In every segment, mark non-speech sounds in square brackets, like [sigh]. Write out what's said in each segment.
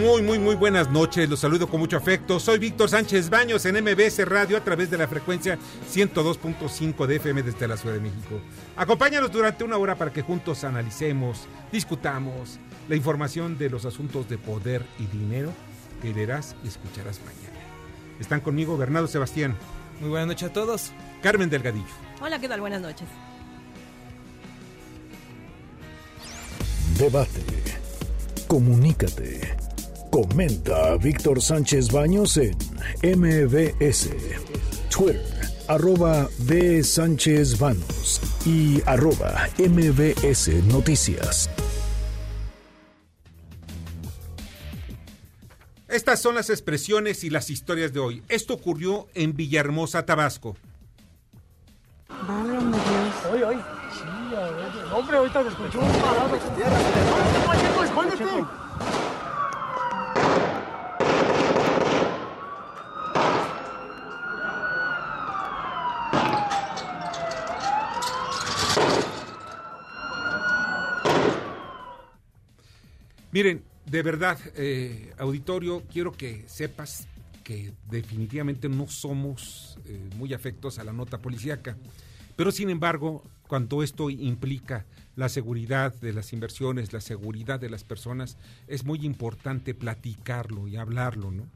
Muy, muy, muy buenas noches. Los saludo con mucho afecto. Soy Víctor Sánchez Baños en MBS Radio a través de la frecuencia 102.5 de FM desde la Ciudad de México. Acompáñanos durante una hora para que juntos analicemos, discutamos la información de los asuntos de poder y dinero que leerás y escucharás mañana. Están conmigo Bernardo Sebastián, Muy buenas noches a todos. Carmen Delgadillo. Hola, ¿qué tal? Buenas noches. Debate. Comunícate. Comenta a Víctor Sánchez Baños en MBS. Twitter, arroba B. Sánchez Baños y arroba MBS Noticias. Estas son las expresiones y las historias de hoy. Esto ocurrió en Villahermosa, Tabasco. Válgame Dios. Oye, oye. Sí, a ver. Hombre, ahorita te escuché un parado. Miren, de verdad, eh, auditorio, quiero que sepas que definitivamente no somos eh, muy afectos a la nota policíaca. Pero sin embargo, cuando esto implica la seguridad de las inversiones, la seguridad de las personas, es muy importante platicarlo y hablarlo, ¿no?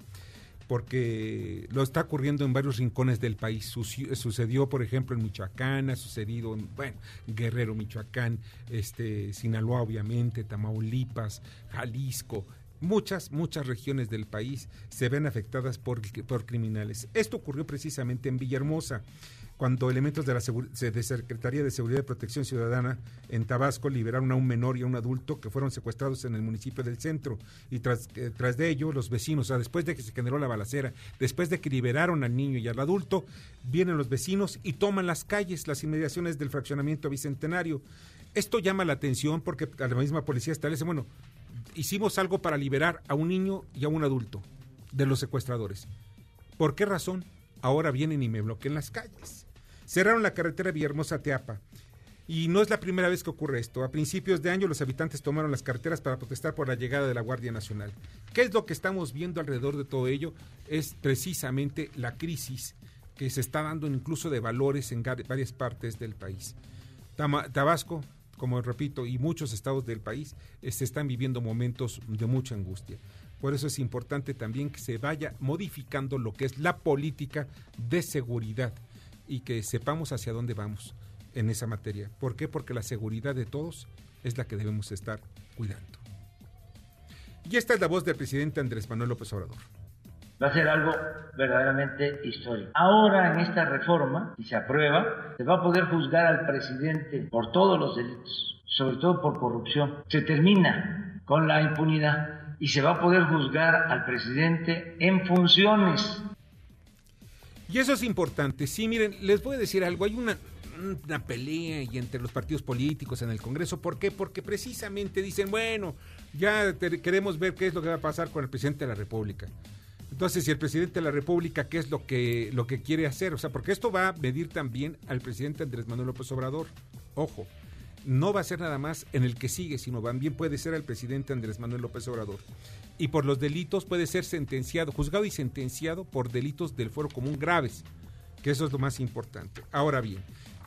Porque lo está ocurriendo en varios rincones del país. Sucedió, por ejemplo, en Michoacán, ha sucedido en, bueno, Guerrero, Michoacán, este, Sinaloa, obviamente, Tamaulipas, Jalisco. Muchas, muchas regiones del país se ven afectadas por, por criminales. Esto ocurrió precisamente en Villahermosa, cuando elementos de la Secretaría de Seguridad y Protección Ciudadana en Tabasco liberaron a un menor y a un adulto que fueron secuestrados en el municipio del centro. Y tras, eh, tras de ello, los vecinos, o sea, después de que se generó la balacera, después de que liberaron al niño y al adulto, vienen los vecinos y toman las calles, las inmediaciones del fraccionamiento bicentenario. Esto llama la atención porque la misma policía establece, bueno, hicimos algo para liberar a un niño y a un adulto de los secuestradores. ¿Por qué razón? Ahora vienen y me bloquean las calles. Cerraron la carretera Villahermosa-Teapa. Y no es la primera vez que ocurre esto. A principios de año los habitantes tomaron las carreteras para protestar por la llegada de la Guardia Nacional. ¿Qué es lo que estamos viendo alrededor de todo ello? Es precisamente la crisis que se está dando incluso de valores en varias partes del país. Tabasco, como repito, y muchos estados del país eh, se están viviendo momentos de mucha angustia. Por eso es importante también que se vaya modificando lo que es la política de seguridad y que sepamos hacia dónde vamos en esa materia. ¿Por qué? Porque la seguridad de todos es la que debemos estar cuidando. Y esta es la voz del presidente Andrés Manuel López Obrador. va a ser algo verdaderamente histórico. Ahora en esta reforma, si se aprueba, se va a poder juzgar al presidente por todos los delitos, sobre todo por corrupción. Se termina con la impunidad y se va a poder juzgar al presidente en funciones. Y eso es importante. Sí, miren, les voy a decir algo. Hay una, una pelea y entre los partidos políticos en el Congreso. ¿Por qué? Porque precisamente dicen, bueno, ya queremos ver qué es lo que va a pasar con el presidente de la República. Entonces, si el presidente de la República, ¿qué es lo que, lo que quiere hacer? O sea, porque esto va a medir también al presidente Andrés Manuel López Obrador. Ojo, no va a ser nada más en el que sigue, sino también puede ser al presidente Andrés Manuel López Obrador. Y por los delitos puede ser sentenciado, juzgado y sentenciado por delitos del fuero común graves, que eso es lo más importante. Ahora bien,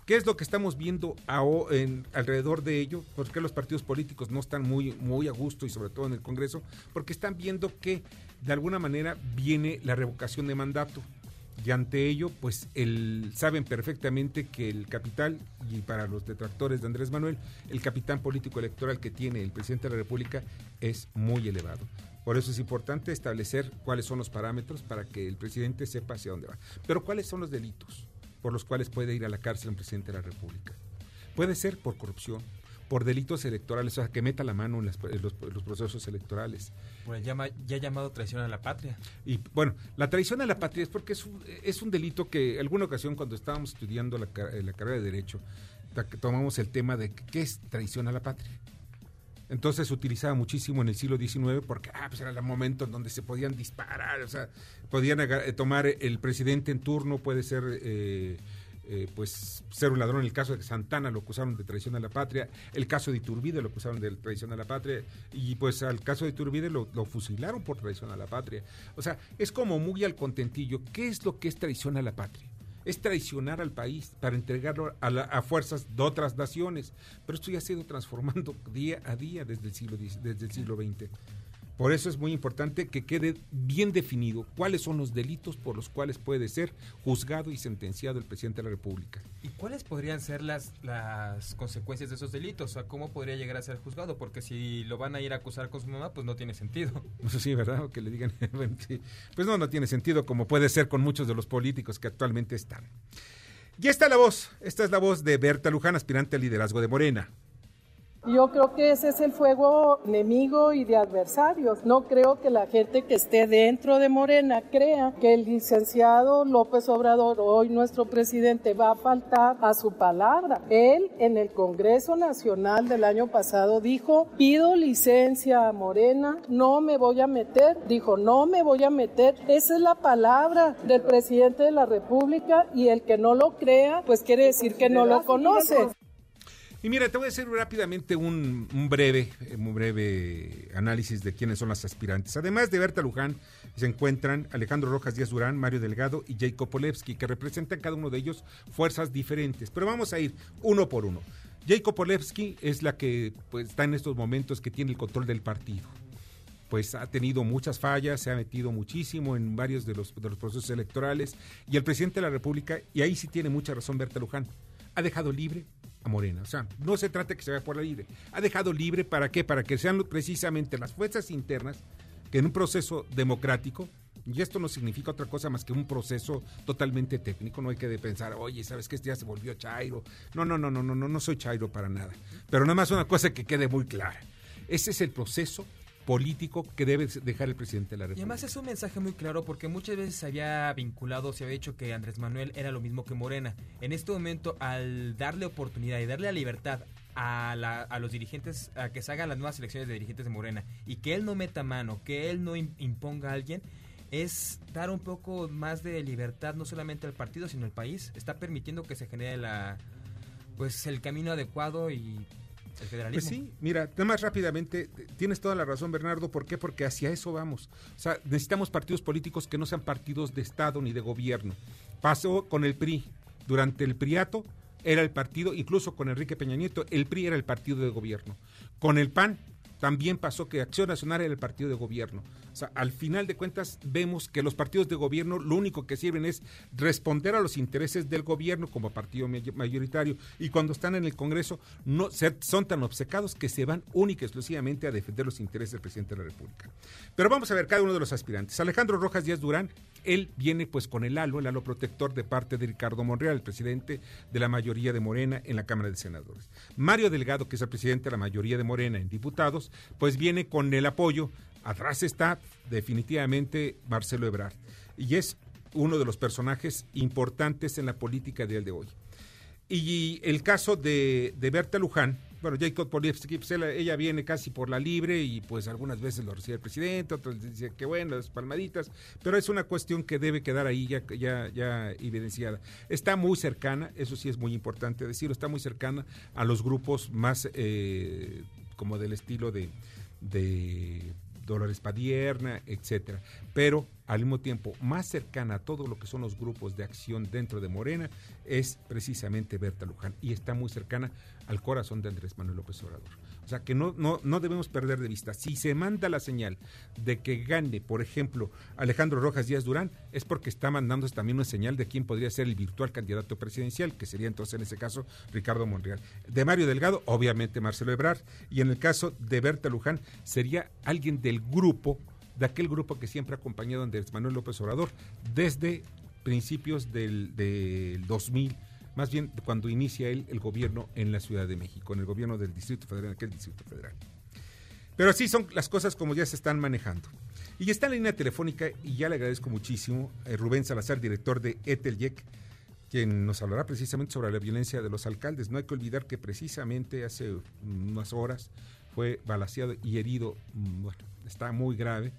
¿qué es lo que estamos viendo alrededor de ello? ¿Por qué los partidos políticos no están muy, muy a gusto y sobre todo en el Congreso? Porque están viendo que de alguna manera viene la revocación de mandato. Y ante ello, pues el, saben perfectamente que el capital, y para los detractores de Andrés Manuel, el capital político electoral que tiene el presidente de la República es muy elevado. Por eso es importante establecer cuáles son los parámetros para que el presidente sepa hacia dónde va. Pero cuáles son los delitos por los cuales puede ir a la cárcel un presidente de la República. Puede ser por corrupción, por delitos electorales, o sea, que meta la mano en, las- en los, en los procesos electorales. Bueno, llama, ya llamado traición a la patria. Y bueno, la traición a la patria es porque es un, es un delito que alguna ocasión cuando estábamos estudiando la, ca- la carrera de Derecho, tomamos el tema de qué es traición a la patria. Entonces se utilizaba muchísimo en el siglo XIX porque ah, pues era el momento en donde se podían disparar, o sea, podían eh, tomar el presidente en turno, puede ser eh, eh, pues ser un ladrón. El caso de Santana lo acusaron de traición a la patria, el caso de Iturbide lo acusaron de traición a la patria y pues al caso de Iturbide lo, lo fusilaron por traición a la patria. O sea, es como muy al contentillo. ¿Qué es lo que es traición a la patria? Es traicionar al país para entregarlo a, la- a fuerzas de otras naciones. Pero esto ya ha ido transformando día a día desde el siglo, desde el siglo XX. Por eso es muy importante que quede bien definido cuáles son los delitos por los cuales puede ser juzgado y sentenciado el presidente de la República. ¿Y cuáles podrían ser las, las consecuencias de esos delitos? O sea, ¿cómo podría llegar a ser juzgado? Porque si lo van a ir a acusar con su mamá, pues no tiene sentido. [laughs] Sí, ¿verdad? O que le digan. [laughs] Pues no, no tiene sentido como puede ser con muchos de los políticos que actualmente están. Ya está la voz. Esta es la voz de Berta Luján, aspirante al liderazgo de Morena. Yo creo que ese es el fuego enemigo y de adversarios. No creo que la gente que esté dentro de Morena crea que el licenciado López Obrador, hoy nuestro presidente, va a faltar a su palabra. Él en el Congreso Nacional del año pasado dijo, pido licencia a Morena, no me voy a meter. Dijo, no me voy a meter. Esa es la palabra del presidente de la República y el que no lo crea, pues quiere decir que no lo conoce. Y mira, te voy a hacer rápidamente un, breve, eh, un breve análisis de quiénes son las aspirantes. Además de Berta Luján, se encuentran Alejandro Rojas Díaz Durán, Mario Delgado y Jacob Polewski, que representan cada uno de ellos fuerzas diferentes. Pero vamos a ir uno por uno. Jacob Polewski es la que pues, está en estos momentos que tiene el control del partido pues ha tenido muchas fallas, se ha metido muchísimo en varios de los, de los procesos electorales y el presidente de la República, y ahí sí tiene mucha razón Berta Luján, ha dejado libre Morena. O sea, no se trata que se vaya por la libre. Ha dejado libre para qué? Para que sean precisamente las fuerzas internas que en un proceso democrático, y esto no significa otra cosa más que un proceso totalmente técnico, no hay que pensar, oye, ¿sabes que este ya se volvió Chairo? No, no, no, no, no, no, no soy Chairo para nada. Pero nada más una cosa que quede muy clara. Ese es el proceso político que debe dejar el presidente de la Y República. además es un mensaje muy claro porque muchas veces se había vinculado, se había dicho que Andrés Manuel era lo mismo que Morena. En este momento, al darle oportunidad y darle la libertad a, la- a los dirigentes, a que se hagan las nuevas elecciones de dirigentes de Morena y que él no meta mano, que él no im- imponga a alguien, es dar un poco más de libertad no solamente al partido, sino al país. Está permitiendo que se genere la pues el camino adecuado y el federalismo. Pues sí, mira, nada más rápidamente, tienes toda la razón, Bernardo. ¿Por qué? Porque hacia eso vamos. O sea, necesitamos partidos políticos que no sean partidos de Estado ni de gobierno. Pasó con el PRI. Durante el PRIATO era el partido, incluso con Enrique Peña Nieto, el PRI era el partido de gobierno. Con el PAN también pasó que Acción Nacional era el partido de gobierno. O sea, al final de cuentas vemos que los partidos de gobierno lo único que sirven es responder a los intereses del gobierno como partido may- mayoritario y cuando están en el Congreso no son tan obcecados que se van única y exclusivamente a defender los intereses del presidente de la República. Pero vamos a ver cada uno de los aspirantes. Alejandro Rojas Díaz Durán, él viene pues con el halo, el halo protector de parte de Ricardo Monreal, el presidente de la mayoría de Morena en la Cámara de Senadores. Mario Delgado, que es el presidente de la mayoría de Morena en diputados, pues viene con el apoyo. Atrás está definitivamente Marcelo Ebrard. Y es uno de los personajes importantes en la política del de hoy. Y el caso de, de Berta Luján, bueno, Jacob Polievsky, pues ella, viene casi por la libre y pues algunas veces lo recibe el presidente, otras dice que bueno, las palmaditas, pero es una cuestión que debe quedar ahí ya, ya, ya evidenciada. Está muy cercana, eso sí es muy importante decirlo, está muy cercana a los grupos más eh, como del estilo de, de Dolores Padierna, etcétera. Pero al mismo tiempo, más cercana a todo lo que son los grupos de acción dentro de Morena, es precisamente Berta Luján. Y está muy cercana al corazón de Andrés Manuel López Obrador. O sea que no, no, no debemos perder de vista. Si se manda la señal de que gane, por ejemplo, Alejandro Rojas Díaz Durán, es porque está mandándose también una señal de quién podría ser el virtual candidato presidencial, que sería entonces en ese caso Ricardo Monreal. De Mario Delgado, obviamente Marcelo Ebrard. Y en el caso de Berta Luján, sería alguien del grupo de aquel grupo que siempre ha acompañado a Andrés Manuel López Obrador desde principios del, del 2000, más bien cuando inicia él el gobierno en la Ciudad de México, en el gobierno del Distrito Federal, aquel Distrito Federal. Pero así son las cosas como ya se están manejando. Y está en la línea telefónica, y ya le agradezco muchísimo, eh, Rubén Salazar, director de Eteljec, quien nos hablará precisamente sobre la violencia de los alcaldes. No hay que olvidar que precisamente hace unas horas fue balaseado y herido, mm, bueno, está muy grave,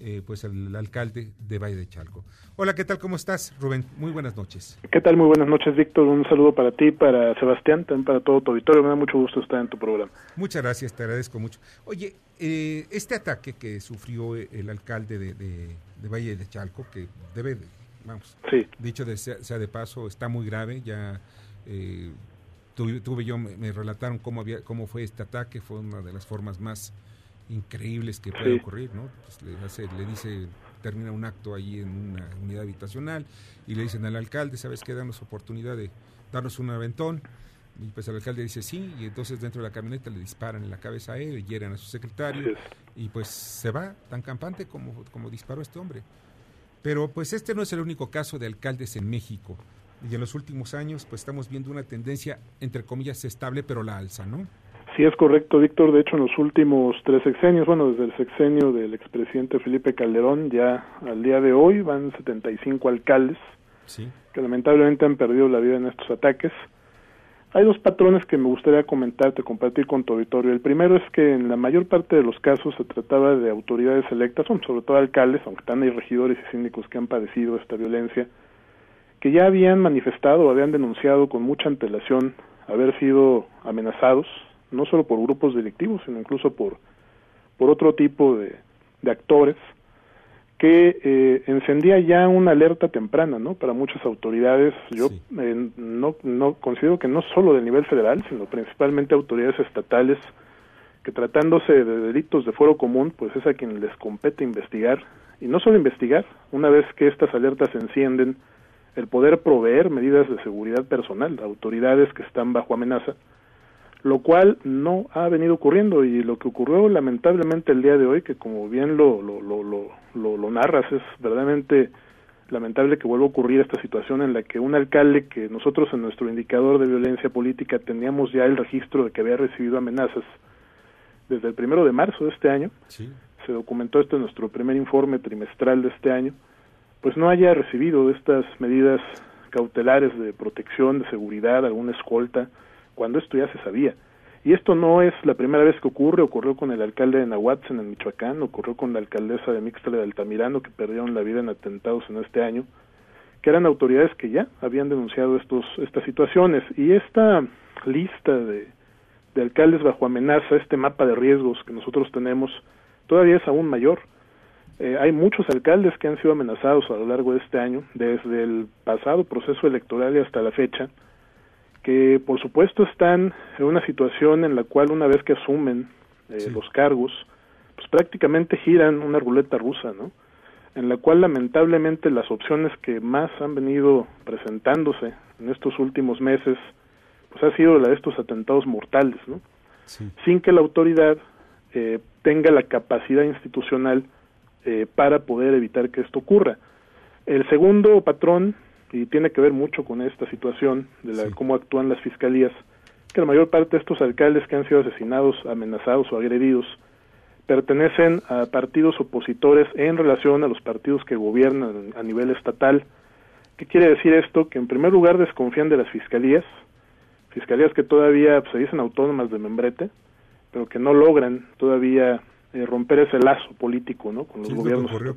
eh, pues el, alcalde de Valle de Chalco. Hola, ¿qué tal? ¿Cómo estás, Rubén? Muy buenas noches. ¿Qué tal? Muy buenas noches, Víctor. Un saludo para ti, para Sebastián, también para todo tu auditorio. Me da mucho gusto estar en tu programa. Muchas gracias, te agradezco mucho. Oye, eh, este ataque que sufrió el alcalde de, de, Valle de Chalco, que debe, vamos, sí. dicho de, sea, de paso, está muy grave, ya... Eh, tuve, yo, me, relataron cómo, había, cómo fue este ataque, fue una de las formas más increíbles que puede ocurrir, ¿no? Pues le, hace, le dice, termina un acto ahí en una unidad habitacional y le dicen al alcalde, ¿sabes qué? Danos oportunidad de darnos un aventón. Y pues el alcalde dice sí, y entonces dentro de la camioneta le disparan en la cabeza a él, y hieren a su secretario, y pues se va tan campante como, como disparó este hombre. Pero pues este no es el único caso de alcaldes en México. Y en los últimos años pues estamos viendo una tendencia, entre comillas, estable, pero la alza, ¿no? Sí, es correcto, Víctor. De hecho, en los últimos tres sexenios, bueno, desde el sexenio del expresidente Felipe Calderón, ya al día de hoy van 75 alcaldes que lamentablemente han perdido la vida en estos ataques. Hay dos patrones que me gustaría comentarte, compartir con tu auditorio. El primero es que en la mayor parte de los casos se trataba de autoridades electas, sobre todo alcaldes, aunque también hay regidores y síndicos que han padecido esta violencia, que ya habían manifestado habían denunciado con mucha antelación haber sido amenazados no solo por grupos delictivos, sino incluso por, por otro tipo de, de actores, que eh, encendía ya una alerta temprana, ¿no? Para muchas autoridades, yo eh, no, no considero que no solo de nivel federal, sino principalmente autoridades estatales, que tratándose de delitos de fuero común, pues es a quien les compete investigar, y no solo investigar, una vez que estas alertas se encienden, el poder proveer medidas de seguridad personal a autoridades que están bajo amenaza, lo cual no ha venido ocurriendo y lo que ocurrió lamentablemente el día de hoy, que como bien lo, lo, lo, lo, lo narras, es verdaderamente lamentable que vuelva a ocurrir esta situación en la que un alcalde que nosotros en nuestro indicador de violencia política teníamos ya el registro de que había recibido amenazas desde el primero de marzo de este año, se documentó esto en nuestro primer informe trimestral de este año, pues no haya recibido estas medidas cautelares de protección, de seguridad, alguna escolta, cuando esto ya se sabía. Y esto no es la primera vez que ocurre, ocurrió con el alcalde de Nahuatl en Michoacán, ocurrió con la alcaldesa de Mixtla de Altamirano, que perdieron la vida en atentados en este año, que eran autoridades que ya habían denunciado estos, estas situaciones. Y esta lista de, de alcaldes bajo amenaza, este mapa de riesgos que nosotros tenemos, todavía es aún mayor. Eh, hay muchos alcaldes que han sido amenazados a lo largo de este año, desde el pasado proceso electoral y hasta la fecha, que por supuesto están en una situación en la cual una vez que asumen eh, los cargos, pues prácticamente giran una ruleta rusa, ¿no? En la cual lamentablemente las opciones que más han venido presentándose en estos últimos meses, pues ha sido la de estos atentados mortales, ¿no? Sin que la autoridad eh, tenga la capacidad institucional eh, para poder evitar que esto ocurra. El segundo patrón y tiene que ver mucho con esta situación de la, cómo actúan las fiscalías, que la mayor parte de estos alcaldes que han sido asesinados, amenazados o agredidos pertenecen a partidos opositores en relación a los partidos que gobiernan a nivel estatal. ¿Qué quiere decir esto? Que en primer lugar desconfían de las fiscalías, fiscalías que todavía pues, se dicen autónomas de membrete, pero que no logran todavía eh, romper ese lazo político ¿no? con los gobiernos. ocurrió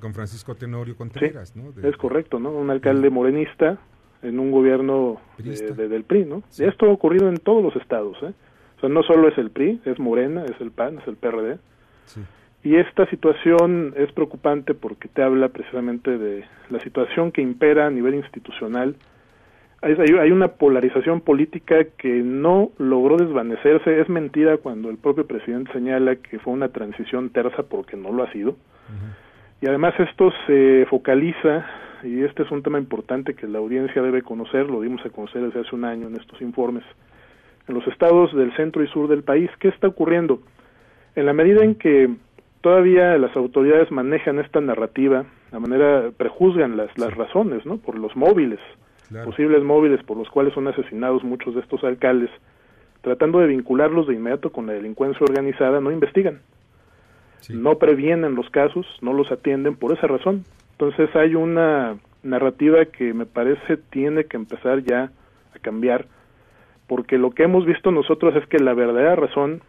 con, Francisco Tenorio Contreras, ¿no? es correcto, ¿no? Un alcalde morenista en un gobierno del PRI, ¿no? Y esto ha ocurrido en todos los estados, ¿eh? O sea, no solo es el PRI, es Morena, es el PAN, es el PRD. Y esta situación es preocupante porque te habla precisamente de la situación que impera a nivel institucional hay, una polarización política que no logró desvanecerse. Es mentira cuando el propio presidente señala que fue una transición tersa porque no lo ha sido. Y además esto se focaliza, y este es un tema importante que la audiencia debe conocer, lo dimos a conocer desde hace un año en estos informes, en los estados del centro y sur del país. ¿Qué está ocurriendo? En la medida en que todavía las autoridades manejan esta narrativa, la manera prejuzgan las, las razones, ¿no? Por los móviles, posibles móviles por los cuales son asesinados muchos de estos alcaldes, tratando de vincularlos de inmediato con la delincuencia organizada, no investigan. No previenen los casos, no los atienden por esa razón. Entonces hay una narrativa que me parece tiene que empezar ya a cambiar, porque lo que hemos visto nosotros es que la verdadera razón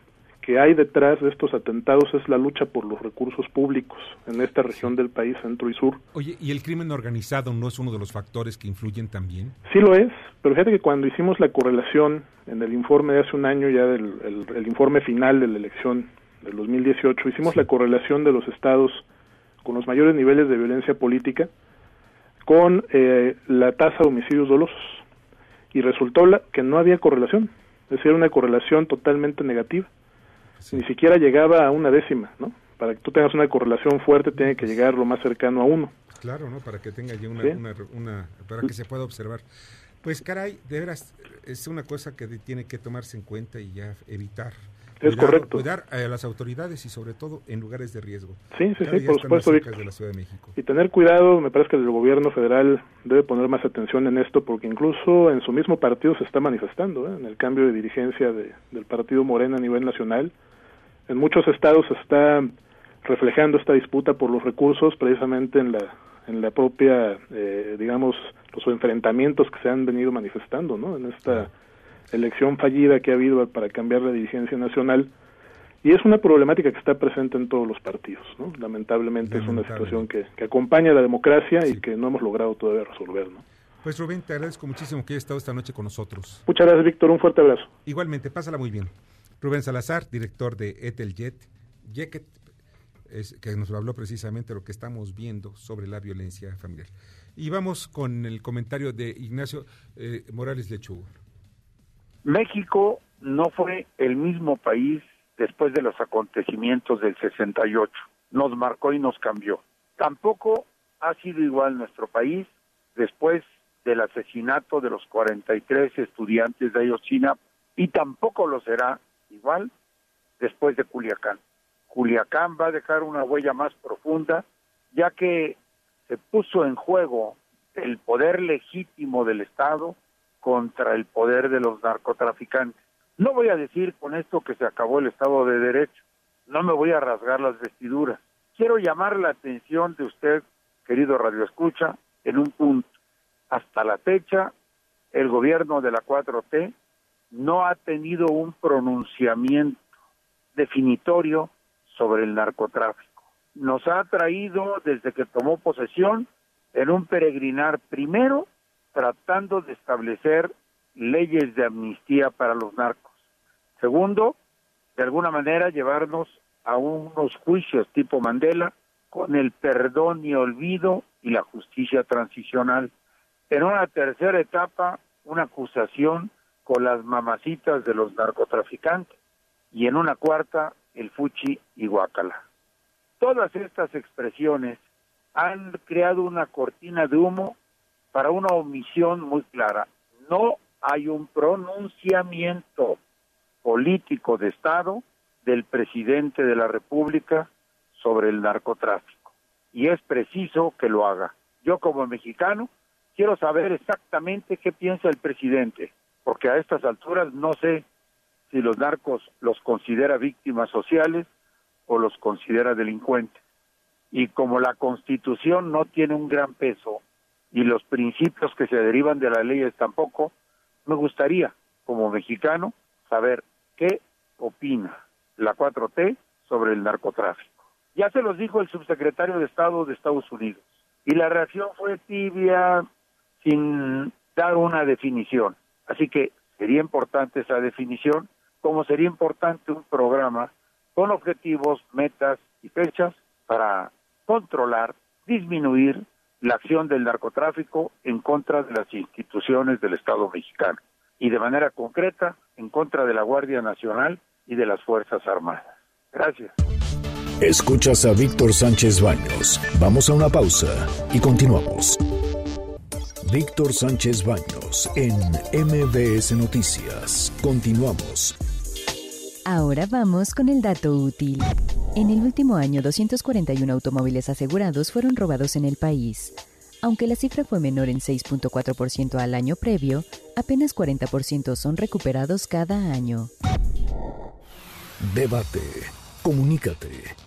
que hay detrás de estos atentados es la lucha por los recursos públicos en esta región del país, centro y sur. Oye, ¿y el crimen organizado no es uno de los factores que influyen también? Sí lo es, pero fíjate que cuando hicimos la correlación en el informe de hace un año, ya del el, informe final de la elección del 2018, hicimos la correlación de los estados con los mayores niveles de violencia política con eh, la tasa de homicidios dolosos y resultó la, que no había correlación, es decir, una correlación totalmente negativa ni siquiera llegaba a una décima, ¿no? Para que tú tengas una correlación fuerte tiene que llegar lo más cercano a uno. Claro, ¿no? Para que tenga ya una, una, para que se pueda observar. Pues caray, de veras, es una cosa que tiene que tomarse en cuenta y ya evitar. Es correcto. Cuidar a las autoridades y sobre todo en lugares de riesgo. Sí, sí, sí, por supuesto. Y tener cuidado, me parece que el gobierno federal debe poner más atención en esto porque incluso en su mismo partido se está manifestando, ¿eh? en el cambio de dirigencia de, del partido Morena a nivel nacional en muchos estados se está reflejando esta disputa por los recursos precisamente en la en la propia eh, digamos los enfrentamientos que se han venido manifestando no en esta elección fallida que ha habido para cambiar la dirigencia nacional y es una problemática que está presente en todos los partidos ¿no? lamentablemente es una situación que, que acompaña a la democracia y que no hemos logrado todavía resolver ¿no? Pues Rubén, te agradezco muchísimo que hayas estado esta noche con nosotros. Muchas gracias, Víctor. Un fuerte abrazo. Igualmente, pásala muy bien. Rubén Salazar, director de Eteljet, es, que nos habló precisamente lo que estamos viendo sobre la violencia familiar. Y vamos con el comentario de Ignacio eh, Morales Lechuga. México no fue el mismo país después de los acontecimientos del 68. Nos marcó y nos cambió. Tampoco ha sido igual nuestro país después del asesinato de los 43 estudiantes de Ayotzinapa y tampoco lo será igual después de Culiacán. Culiacán va a dejar una huella más profunda, ya que se puso en juego el poder legítimo del Estado contra el poder de los narcotraficantes. No voy a decir con esto que se acabó el Estado de Derecho, no me voy a rasgar las vestiduras. Quiero llamar la atención de usted, querido Radio Escucha, en un punto. Hasta la fecha, el gobierno de la 4T no ha tenido un pronunciamiento definitorio sobre el narcotráfico. Nos ha traído desde que tomó posesión en un peregrinar primero tratando de establecer leyes de amnistía para los narcos. Segundo, de alguna manera llevarnos a unos juicios tipo Mandela con el perdón y olvido y la justicia transicional. En una tercera etapa, una acusación con las mamacitas de los narcotraficantes y en una cuarta el fuchi y guacala. Todas estas expresiones han creado una cortina de humo para una omisión muy clara. No hay un pronunciamiento político de Estado del presidente de la República sobre el narcotráfico. Y es preciso que lo haga. Yo como mexicano quiero saber exactamente qué piensa el presidente porque a estas alturas no sé si los narcos los considera víctimas sociales o los considera delincuentes. Y como la constitución no tiene un gran peso y los principios que se derivan de las leyes tampoco, me gustaría, como mexicano, saber qué opina la 4T sobre el narcotráfico. Ya se los dijo el subsecretario de Estado de Estados Unidos y la reacción fue tibia sin dar una definición. Así que sería importante esa definición, como sería importante un programa con objetivos, metas y fechas para controlar, disminuir la acción del narcotráfico en contra de las instituciones del Estado mexicano y de manera concreta en contra de la Guardia Nacional y de las Fuerzas Armadas. Gracias. Escuchas a Víctor Sánchez Baños. Vamos a una pausa y continuamos. Víctor Sánchez Baños en MBS Noticias. Continuamos. Ahora vamos con el dato útil. En el último año, 241 automóviles asegurados fueron robados en el país. Aunque la cifra fue menor en 6.4% al año previo, apenas 40% son recuperados cada año. Debate. Comunícate.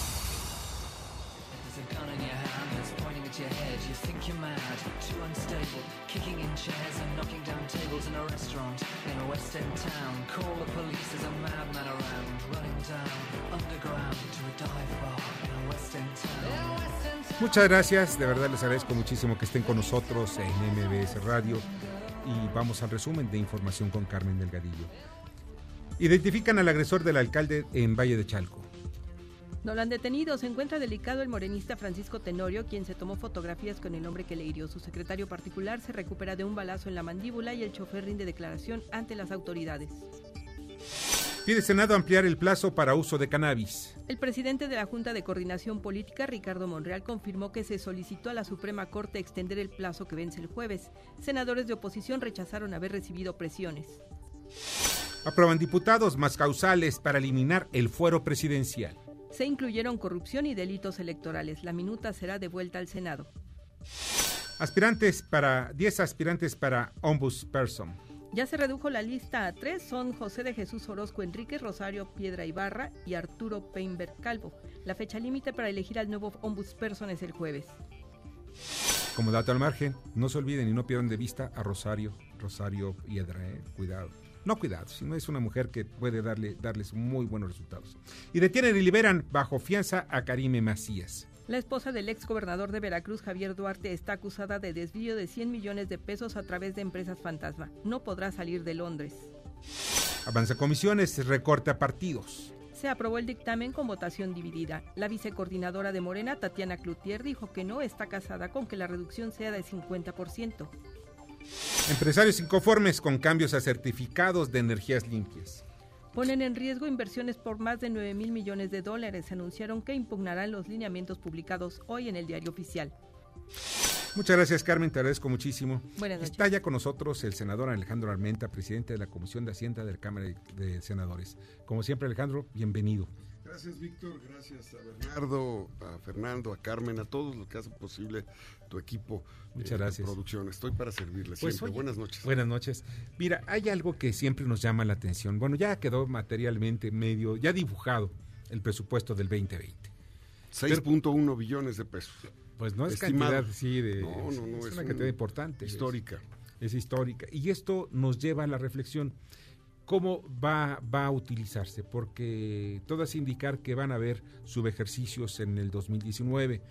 Muchas gracias, de verdad les agradezco muchísimo que estén con nosotros en MBS Radio y vamos al resumen de información con Carmen Delgadillo. Identifican al agresor del alcalde en Valle de Chalco. No lo han detenido. Se encuentra delicado el morenista Francisco Tenorio, quien se tomó fotografías con el hombre que le hirió. Su secretario particular se recupera de un balazo en la mandíbula y el chofer rinde declaración ante las autoridades. Pide Senado ampliar el plazo para uso de cannabis. El presidente de la Junta de Coordinación Política, Ricardo Monreal, confirmó que se solicitó a la Suprema Corte extender el plazo que vence el jueves. Senadores de oposición rechazaron haber recibido presiones. Aprueban diputados más causales para eliminar el fuero presidencial. Se incluyeron corrupción y delitos electorales. La minuta será devuelta al Senado. Aspirantes para 10 aspirantes para ombudsperson. Ya se redujo la lista a tres, son José de Jesús Orozco Enríquez, Rosario Piedra Ibarra y Arturo Peinberg Calvo. La fecha límite para elegir al nuevo ombudsperson es el jueves. Como dato al margen, no se olviden y no pierdan de vista a Rosario, Rosario Piedra, eh, cuidado. No cuidado, sino es una mujer que puede darle, darles muy buenos resultados. Y detienen y liberan bajo fianza a Karime Macías. La esposa del ex gobernador de Veracruz, Javier Duarte, está acusada de desvío de 100 millones de pesos a través de empresas fantasma. No podrá salir de Londres. Avanza comisiones, recorte a partidos. Se aprobó el dictamen con votación dividida. La vicecoordinadora de Morena, Tatiana Cloutier, dijo que no está casada con que la reducción sea de 50%. Empresarios inconformes con cambios a certificados de energías limpias ponen en riesgo inversiones por más de 9 mil millones de dólares. Anunciaron que impugnarán los lineamientos publicados hoy en el diario oficial. Muchas gracias, Carmen. Te agradezco muchísimo. Buenas noches. Está ya con nosotros el senador Alejandro Armenta, presidente de la Comisión de Hacienda de la Cámara de Senadores. Como siempre, Alejandro, bienvenido. Gracias, Víctor. Gracias a Bernardo, a Fernando, a Carmen, a todos los que hacen posible tu equipo Muchas gracias. de producción. Estoy para servirles Pues, siempre. oye, buenas noches. Buenas noches. Mira, hay algo que siempre nos llama la atención. Bueno, ya quedó materialmente medio, ya dibujado el presupuesto del 2020. 6.1 billones de pesos. Pues no es Estimado. cantidad, sí, de, No, no, no, es, es una un- cantidad importante. histórica. Es, es histórica. Y esto nos lleva a la reflexión. ¿Cómo va, va a utilizarse? Porque todo hace indicar que van a haber subejercicios en el 2019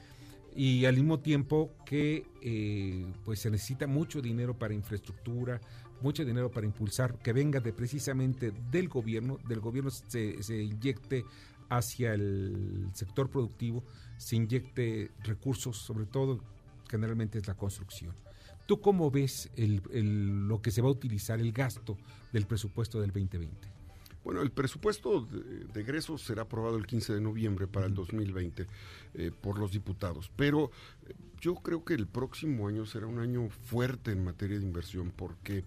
y al mismo tiempo que eh, pues se necesita mucho dinero para infraestructura, mucho dinero para impulsar, que venga de precisamente del gobierno, del gobierno se, se inyecte hacia el sector productivo, se inyecte recursos, sobre todo generalmente es la construcción. ¿Tú cómo ves el- el- lo que se va a utilizar, el gasto del presupuesto del 2020? Bueno, el presupuesto de, de egresos será aprobado el 15 de noviembre para el 2020 eh, por los diputados, pero eh, yo creo que el próximo año será un año fuerte en materia de inversión porque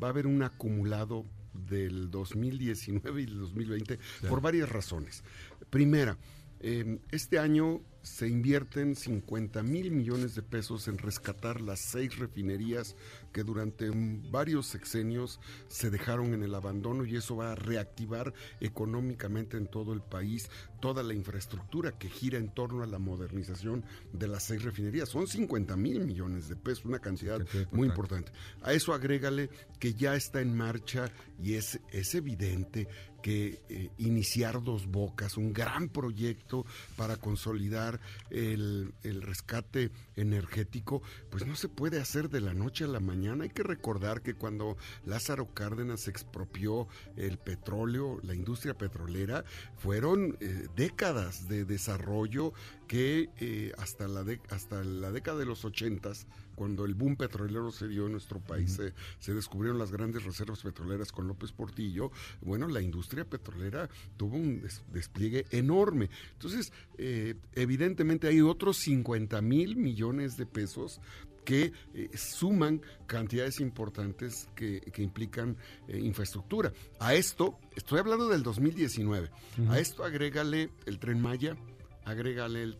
va a haber un acumulado del 2019 y el 2020 por varias razones. Primera, eh, este año se invierten 50 mil millones de pesos en rescatar las seis refinerías que durante varios sexenios se dejaron en el abandono y eso va a reactivar económicamente en todo el país toda la infraestructura que gira en torno a la modernización de las seis refinerías. Son 50 mil millones de pesos, una cantidad muy importante. importante. A eso agrégale que ya está en marcha y es, es evidente que eh, iniciar Dos Bocas, un gran proyecto para consolidar el, rescate energético, pues no se puede hacer de la noche a la mañana. Hay que recordar que cuando Lázaro Cárdenas expropió el petróleo, la industria petrolera, fueron eh, décadas de desarrollo que que eh, hasta, la hasta la década de los ochentas, cuando el boom petrolero se dio en nuestro país, se descubrieron las grandes reservas petroleras con López Portillo, bueno, la industria petrolera tuvo un despliegue enorme. Entonces, eh, evidentemente hay otros 50 mil millones de pesos que eh, suman cantidades importantes que, implican eh, infraestructura. A esto, estoy hablando del 2019, a esto agrégale el tren Maya, agrégale el,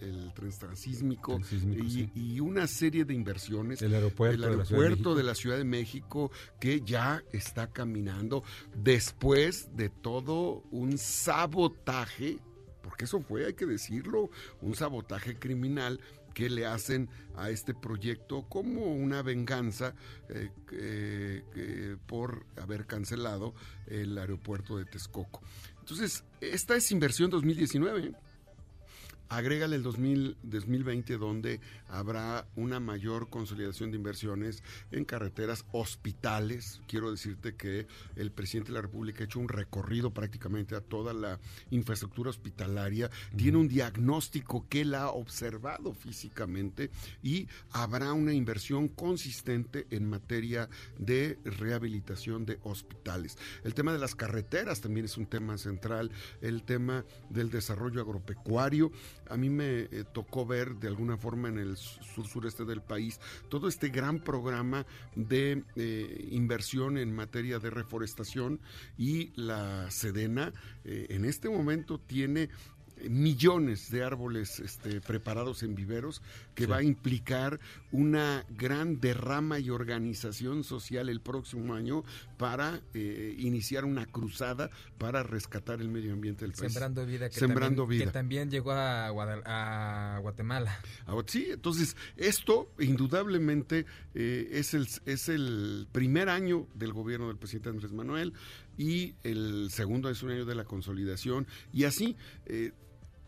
el, tren transísmico, y, una serie de inversiones. El aeropuerto, de, la Ciudad de México que ya está caminando después de todo un sabotaje, porque eso fue, hay que decirlo, un sabotaje criminal que le hacen a este proyecto como una venganza eh, por haber cancelado el aeropuerto de Texcoco. Entonces, esta es inversión 2019. Agrégale el 2020 donde habrá una mayor consolidación de inversiones en carreteras, hospitales. Quiero decirte que el presidente de la República ha hecho un recorrido prácticamente a toda la infraestructura hospitalaria, tiene un diagnóstico que él ha observado físicamente y habrá una inversión consistente en materia de rehabilitación de hospitales. El tema de las carreteras también es un tema central, el tema del desarrollo agropecuario a mí me eh, tocó ver de alguna forma en el sur sureste del país todo este gran programa de eh, inversión en materia de reforestación y la Sedena eh, en este momento tiene millones de árboles este, preparados en viveros que va a implicar una gran derrama y organización social el próximo año para eh, iniciar una cruzada para rescatar el medio ambiente del país. Sembrando vida, que, Sembrando también, vida. que también llegó a, Guatemala. Ah, sí, entonces esto indudablemente eh, es, el, es el primer año del gobierno del presidente Andrés Manuel y el segundo es un año de la consolidación y así... Eh,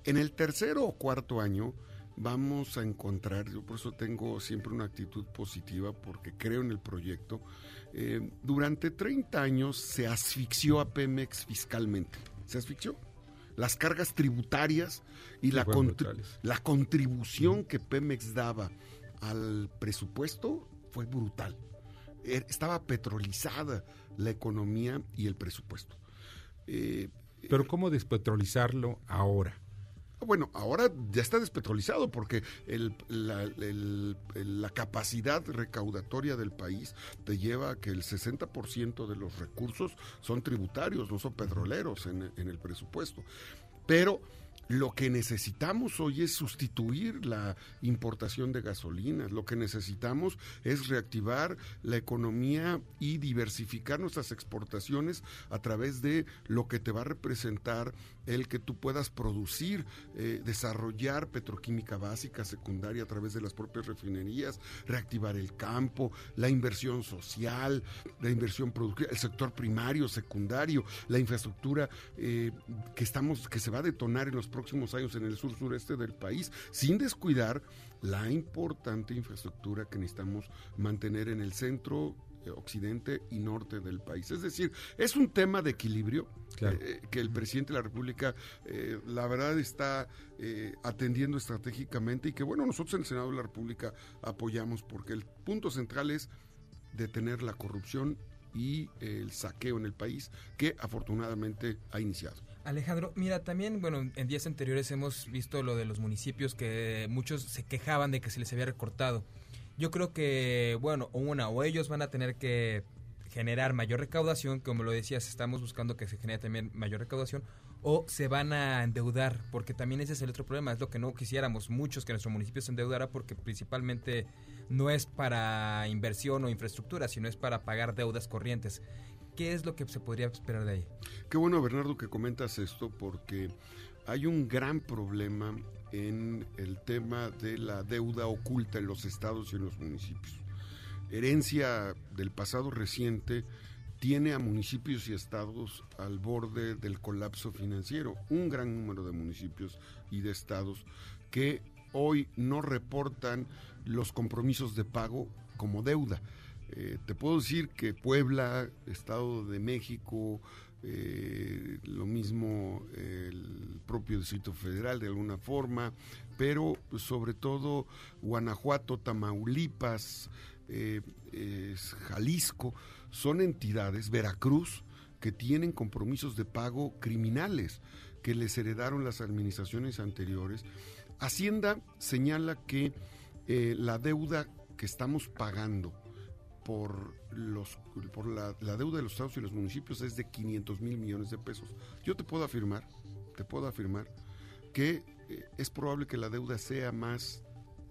en el tercero o cuarto año vamos a encontrar, yo por eso tengo siempre una actitud positiva porque creo en el proyecto, eh, durante 30 años se asfixió a Pemex fiscalmente, se asfixió. Las cargas tributarias y la, la contribución que Pemex daba al presupuesto fue brutal. Er, estaba petrolizada la economía y el presupuesto. Eh, Pero ¿cómo despetrolizarlo ahora? Bueno, ahora ya está despetrolizado porque la, capacidad recaudatoria del país te lleva a que el 60% de los recursos son tributarios, no son petroleros en, en el presupuesto. Pero lo que necesitamos hoy es sustituir la importación de gasolinas. Lo que necesitamos es reactivar la economía y diversificar nuestras exportaciones a través de lo que te va a representar el que tú puedas producir, eh, desarrollar petroquímica básica, secundaria a través de las propias refinerías, reactivar el campo, la inversión social, la inversión productiva, el sector primario, secundario, la infraestructura eh, que estamos, que se va a detonar en los próximos años en el sur sureste del país, sin descuidar la importante infraestructura que necesitamos mantener en el centro eh, occidente y norte del país. Es decir, es un tema de equilibrio eh, que el presidente de la República, eh, la verdad, está atendiendo estratégicamente y que, bueno, nosotros en el Senado de la República apoyamos porque el punto central es detener la corrupción y el saqueo en el país que afortunadamente ha iniciado. Alejandro, mira, también, bueno, en días anteriores hemos visto lo de los municipios que muchos se quejaban de que se les había recortado. Yo creo que, bueno, una, o ellos van a tener que generar mayor recaudación, como lo decías, estamos buscando que se genere también mayor recaudación, o se van a endeudar, porque también ese es el otro problema, es lo que no quisiéramos muchos que nuestro municipio se endeudara, porque principalmente no es para inversión o infraestructura, sino es para pagar deudas corrientes. ¿Qué es lo que se podría esperar de ahí? Qué bueno, Bernardo, que comentas esto, porque hay un gran problema en el tema de la deuda oculta en los estados y en los municipios. Herencia del pasado reciente tiene a municipios y estados al borde del colapso financiero. Un gran número de municipios y de estados que hoy no reportan los compromisos de pago como deuda. Eh, te puedo decir que Puebla, Estado de México, eh, lo mismo el propio Distrito Federal de alguna forma, pero sobre todo Guanajuato, Tamaulipas, eh, Jalisco, son entidades, Veracruz, que tienen compromisos de pago criminales que les heredaron las administraciones anteriores. Hacienda señala que la deuda que estamos pagando por, los, por la, deuda de los estados y los municipios es de 500 mil millones de pesos. Yo te puedo afirmar, te puedo afirmar que eh, es probable que la deuda sea más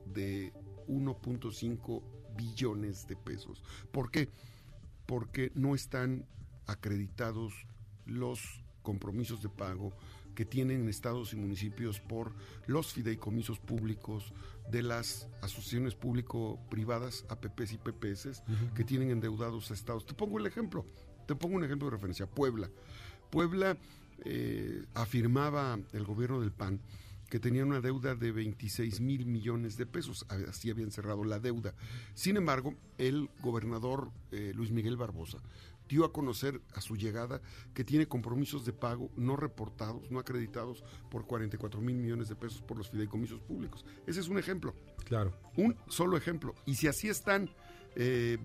de 1.5 billones de pesos. ¿Por qué? Porque no están acreditados los compromisos de pago que tienen estados y municipios por los fideicomisos públicos de las asociaciones público-privadas, APPs y PPS, que tienen endeudados a estados. Te pongo el ejemplo, te pongo un ejemplo de referencia, Puebla. Puebla eh, afirmaba el gobierno del PAN que tenía una deuda de 26 mil millones de pesos, así habían cerrado la deuda. Sin embargo, el gobernador eh, Luis Miguel Barbosa dio a conocer a su llegada que tiene compromisos de pago no reportados, no acreditados por 44 mil millones de pesos por los fideicomisos públicos. Ese es un ejemplo. Claro. Un solo ejemplo. Y si así están... Eh,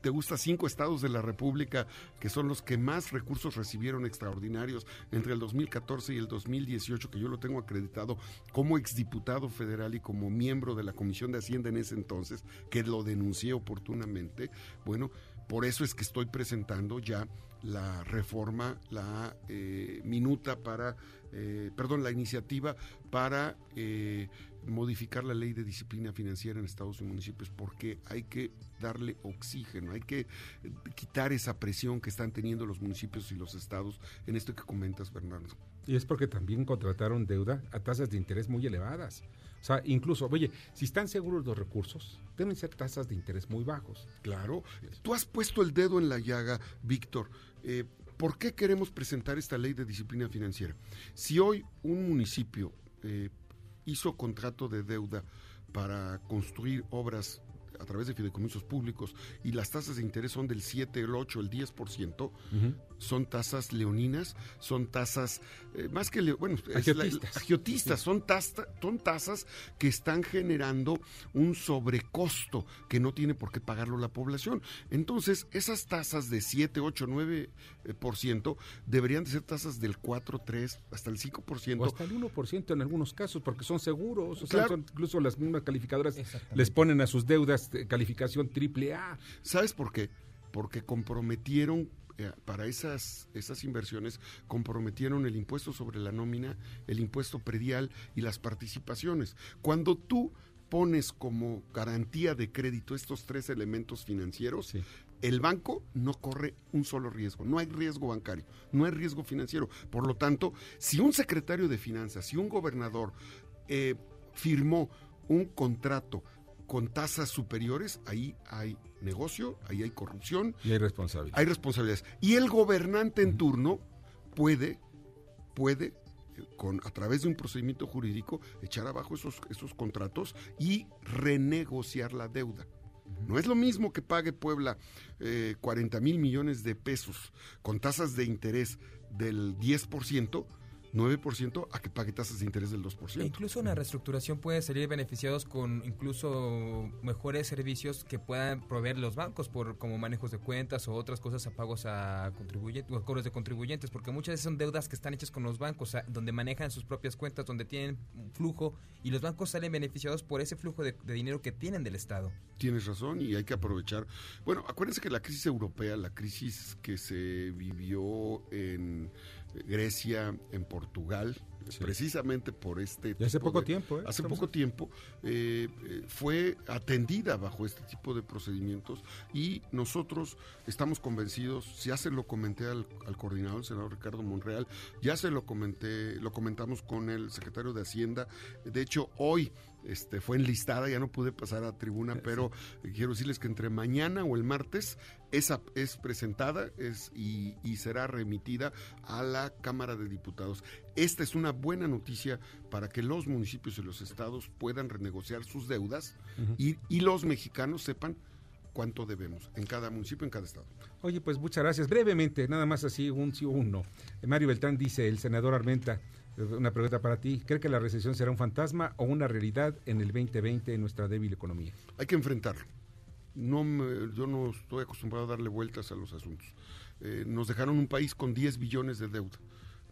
te gusta cinco estados de la República que son los que más recursos recibieron extraordinarios entre el 2014 y el 2018, que yo lo tengo acreditado como exdiputado federal y como miembro de la Comisión de Hacienda en ese entonces, que lo denuncié oportunamente. Bueno, por eso es que estoy presentando ya la reforma, la eh, minuta para, eh, perdón, la iniciativa para eh, modificar la ley de disciplina financiera en estados y municipios, porque hay que darle oxígeno, hay que quitar esa presión que están teniendo los municipios y los estados en esto que comentas, Bernardo. Y es porque también contrataron deuda a tasas de interés muy elevadas. O sea, incluso, oye, si están seguros los recursos, deben ser tasas de interés muy bajos. Claro. Tú has puesto el dedo en la llaga, Víctor. Eh, ¿Por qué queremos presentar esta ley de disciplina financiera? Si hoy un municipio eh, hizo contrato de deuda para construir obras a través de fideicomisos públicos y las tasas de interés son del 7, el 8, el 10%, son tasas leoninas, son tasas eh, más que, bueno, agiotistas, son, son tasas que están generando un sobrecosto que no tiene por qué pagarlo la población. Entonces, esas tasas de 7, 8, 9% deberían de ser tasas del 4, 3, hasta el 5%. O hasta el 1% en algunos casos, porque son seguros, o sea, incluso las mismas calificadoras les ponen a sus deudas este, calificación triple A. ¿Sabes por qué? Porque comprometieron eh, para esas, esas inversiones comprometieron el impuesto sobre la nómina, el impuesto predial y las participaciones. Cuando tú pones como garantía de crédito estos tres elementos financieros, el banco no corre un solo riesgo, no hay riesgo bancario, no hay riesgo financiero. Por lo tanto, si un secretario de finanzas, si un gobernador eh, firmó un contrato con tasas superiores, ahí hay negocio, ahí hay corrupción. Y hay responsabilidad. Hay responsabilidades. Y el gobernante en turno puede, puede con, a través de un procedimiento jurídico, echar abajo esos, esos contratos y renegociar la deuda. No es lo mismo que pague Puebla 40 eh, mil millones de pesos con tasas de interés del 10% 9% a que pague tasas de interés del 2%. E incluso una reestructuración puede salir beneficiados con incluso mejores servicios que puedan proveer los bancos por como manejos de cuentas o otras cosas a pagos a contribuyentes o cobros de contribuyentes, porque muchas veces son deudas que están hechas con los bancos, donde manejan sus propias cuentas, donde tienen flujo y los bancos salen beneficiados por ese flujo de, de dinero que tienen del Estado. Tienes razón y hay que aprovechar. Bueno, acuérdense que la crisis europea, la crisis que se vivió en Grecia, en Portugal, precisamente por este... hace poco tiempo, ¿eh? Hace poco tiempo eh, eh, fue atendida bajo este tipo de procedimientos y nosotros estamos convencidos, ya se lo comenté al, coordinador, el senador Ricardo Monreal, ya se lo comenté, lo comentamos con el secretario de Hacienda, de hecho hoy este, fue enlistada, ya no pude pasar a tribuna, pero quiero decirles que entre mañana o el martes esa es presentada es, y, será remitida a la Cámara de Diputados. Esta es una buena noticia para que los municipios y los estados puedan renegociar sus deudas y, y los mexicanos sepan cuánto debemos en cada municipio, en cada estado. Oye, pues muchas gracias. Brevemente, nada más así, un sí o un no. Mario Beltrán dice, el senador Armenta, Una pregunta para ti. ¿Cree que la recesión será un fantasma o una realidad en el 2020 en nuestra débil economía? Hay que enfrentarlo. No yo no estoy acostumbrado a darle vueltas a los asuntos. Eh, nos dejaron un país con 10 billones de deuda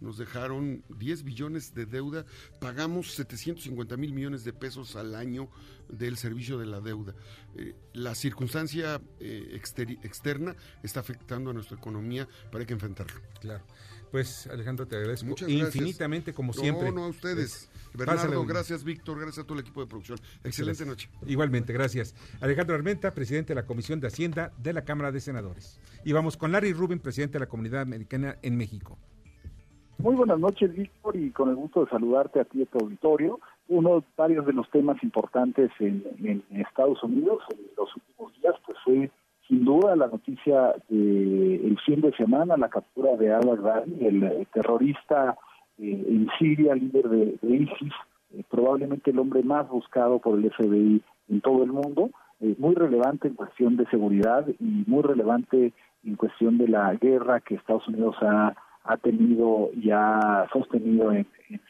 nos dejaron 10 billones de deuda, pagamos 750 mil millones de pesos al año del servicio de la deuda. Eh, la circunstancia eh, externa está afectando a nuestra economía, pero hay que enfrentarlo. Claro. Pues Alejandro, te agradezco infinitamente como siempre. No, no a ustedes. Bernardo, gracias Víctor, gracias a todo el equipo de producción. Excelente noche. Igualmente, gracias. Alejandro Armenta, presidente de la Comisión de Hacienda de la Cámara de Senadores. Y vamos con Larry Rubin, presidente de la Comunidad Americana en México. Muy buenas noches, Víctor, y con el gusto de saludarte a ti, a tu auditorio. Uno, varios de los temas importantes en, Estados Unidos en los últimos días, pues fue sin duda la noticia del fin de semana, la captura de al-Baghdadi, el, terrorista eh, en Siria, líder de, ISIS, eh, probablemente el hombre más buscado por el FBI en todo el mundo, eh, muy relevante en cuestión de seguridad y muy relevante en cuestión de la guerra que Estados Unidos ha ha tenido y ha sostenido en,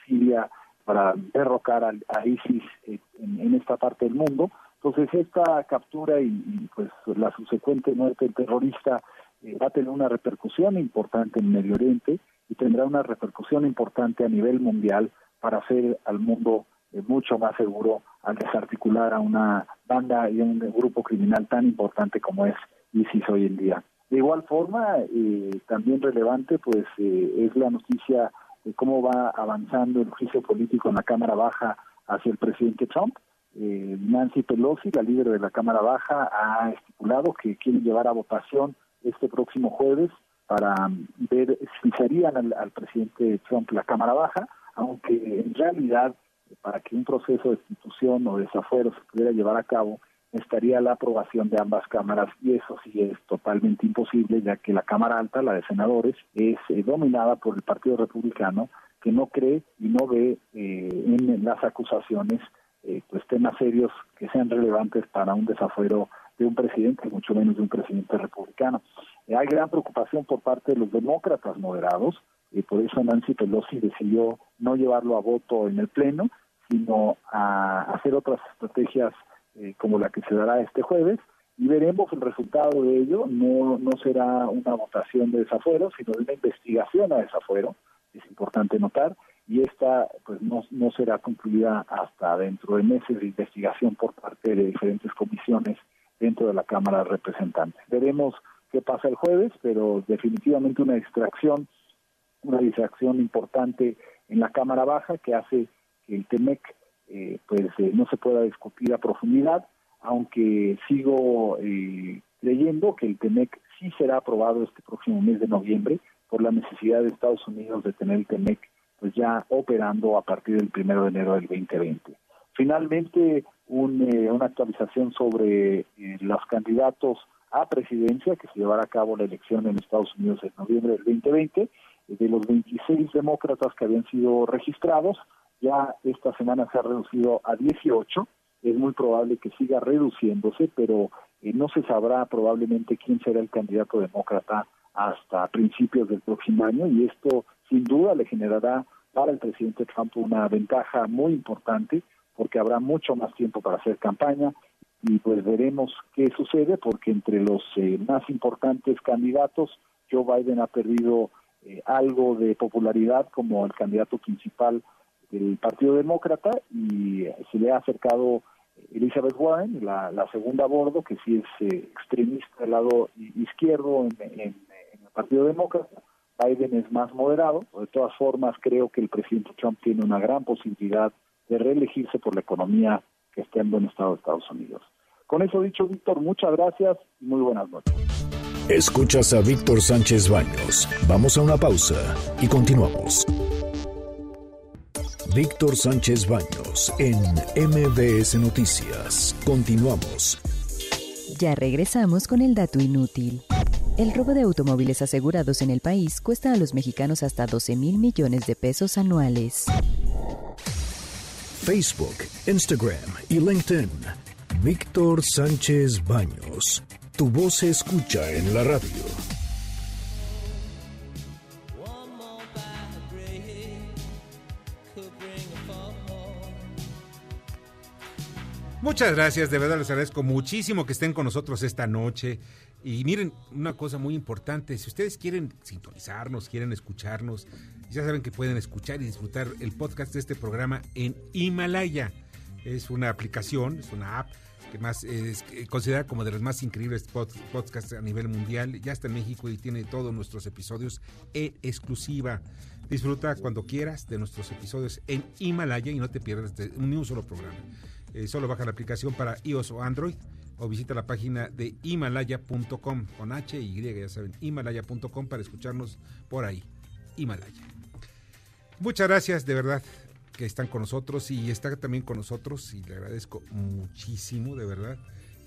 Siria para derrocar a, ISIS en, esta parte del mundo. Entonces esta captura y, pues la subsecuente muerte terrorista eh, va a tener una repercusión importante en Medio Oriente y tendrá una repercusión importante a nivel mundial para hacer al mundo eh, mucho más seguro al desarticular a una banda y a un grupo criminal tan importante como es ISIS hoy en día. De igual forma, eh, también relevante, pues eh, es la noticia de cómo va avanzando el juicio político en la Cámara Baja hacia el presidente Trump. Eh, Nancy Pelosi, la líder de la Cámara Baja, ha estipulado que quiere llevar a votación este próximo jueves para ver si serían al, al presidente Trump la Cámara Baja, aunque en realidad para que un proceso de institución o desafuero se pudiera llevar a cabo, estaría la aprobación de ambas cámaras y eso sí es totalmente imposible ya que la Cámara Alta, la de senadores, es eh, dominada por el Partido Republicano que no cree y no ve eh, en las acusaciones eh, pues temas serios que sean relevantes para un desafuero de un presidente, mucho menos de un presidente republicano. hay gran preocupación por parte de los demócratas moderados, y por eso Nancy Pelosi decidió no llevarlo a voto en el Pleno, sino a hacer otras estrategias eh, como la que se dará este jueves, y veremos el resultado de ello. No, no será una votación de desafuero, sino de una investigación a desafuero, es importante notar, y esta pues no, no será concluida hasta dentro de meses de investigación por parte de diferentes comisiones dentro de la Cámara de Representantes. Veremos qué pasa el jueves, pero definitivamente una distracción, una distracción importante en la Cámara Baja que hace que el TEMEC eh, pues eh, no se pueda discutir a profundidad, aunque sigo eh, creyendo que el TEMEC sí será aprobado este próximo mes de noviembre por la necesidad de Estados Unidos de tener el TEMEC pues ya operando a partir del primero de enero del 2020. Finalmente, una actualización sobre los candidatos a presidencia que se llevará a cabo la elección en Estados Unidos en noviembre del 2020. De los 26 demócratas que habían sido registrados, ya esta semana se ha reducido a 18, es muy probable que siga reduciéndose, pero eh, no se sabrá probablemente quién será el candidato demócrata hasta principios del próximo año y esto sin duda le generará para el presidente Trump una ventaja muy importante porque habrá mucho más tiempo para hacer campaña y pues veremos qué sucede porque entre los eh, más importantes candidatos Joe Biden ha perdido eh, algo de popularidad como el candidato principal del Partido Demócrata y se le ha acercado Elizabeth Warren, la, segunda a bordo, que sí es eh, extremista del lado izquierdo en, el Partido Demócrata. Biden es más moderado. De todas formas, creo que el presidente Trump tiene una gran posibilidad de reelegirse por la economía que está en buen estado de Estados Unidos. Con eso dicho, Víctor, muchas gracias y muy buenas noches. Escuchas a Víctor Sánchez Baños. Vamos a una pausa y continuamos. Víctor Sánchez Baños en MBS Noticias. Continuamos. Ya regresamos con el dato inútil. El robo de automóviles asegurados en el país cuesta a los mexicanos hasta 12 mil millones de pesos anuales. Facebook, Instagram y LinkedIn. Víctor Sánchez Baños. Tu voz se escucha en la radio. Muchas gracias, de verdad les agradezco muchísimo que estén con nosotros esta noche. Y miren, una cosa muy importante, si ustedes quieren sintonizarnos, quieren escucharnos, ya saben que pueden escuchar y disfrutar el podcast de este programa en Himalaya. Es una aplicación, es una app que más es considerada como de las más increíbles podcasts a nivel mundial. Ya está en México y tiene todos nuestros episodios en exclusiva. Disfruta cuando quieras de nuestros episodios en Himalaya y no te pierdas ni un solo programa. Eh, solo baja la aplicación para iOS o Android o visita la página de himalaya.com con H y ya saben, himalaya.com para escucharnos por ahí. Himalaya. Muchas gracias, de verdad, que están con nosotros y está también con nosotros y le agradezco muchísimo, de verdad,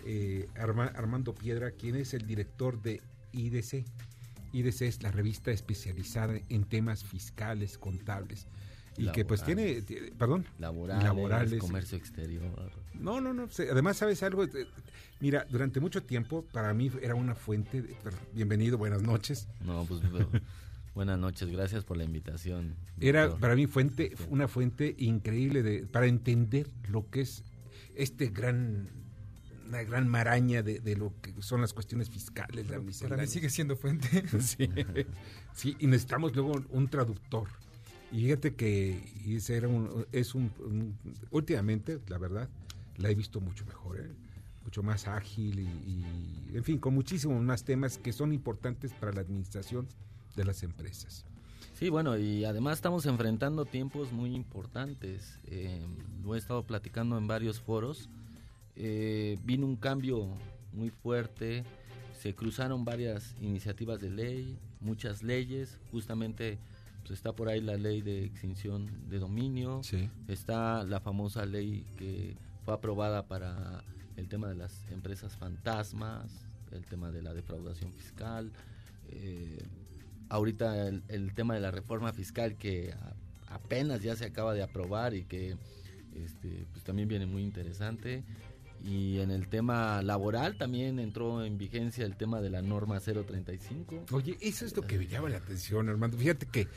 eh, Armando Piedra, quien es el director de IDC. IDC es la revista especializada en temas fiscales, contables y que pues tiene, perdón, laborales, comercio exterior. No, no, no. Además, ¿sabes algo? Mira, durante mucho tiempo para mí era una fuente. bienvenido, buenas noches. No, pues [laughs] buenas noches, gracias por la invitación. Era para mí fuente, una fuente increíble de para entender lo que es este gran una gran maraña de, lo que son las cuestiones fiscales, la Para mí sigue siendo fuente. [laughs] sí, sí, y necesitamos luego un traductor y fíjate que ese era un, es un, últimamente, la verdad, la he visto mucho mejor, ¿eh? mucho más ágil y, en fin, con muchísimos más temas que son importantes para la administración de las empresas. Sí, bueno, y además estamos enfrentando tiempos muy importantes. Eh, lo he estado platicando en varios foros. Eh, vino un cambio muy fuerte, se cruzaron varias iniciativas de ley, muchas leyes, justamente está por ahí la ley de extinción de dominio, está la famosa ley que fue aprobada para el tema de las empresas fantasmas, el tema de la defraudación fiscal, eh, ahorita el, tema de la reforma fiscal que apenas ya se acaba de aprobar y que este, pues también viene muy interesante. Y en el tema laboral también entró en vigencia el tema de la norma 035. Oye, eso es lo que me llama la atención, Armando. Fíjate que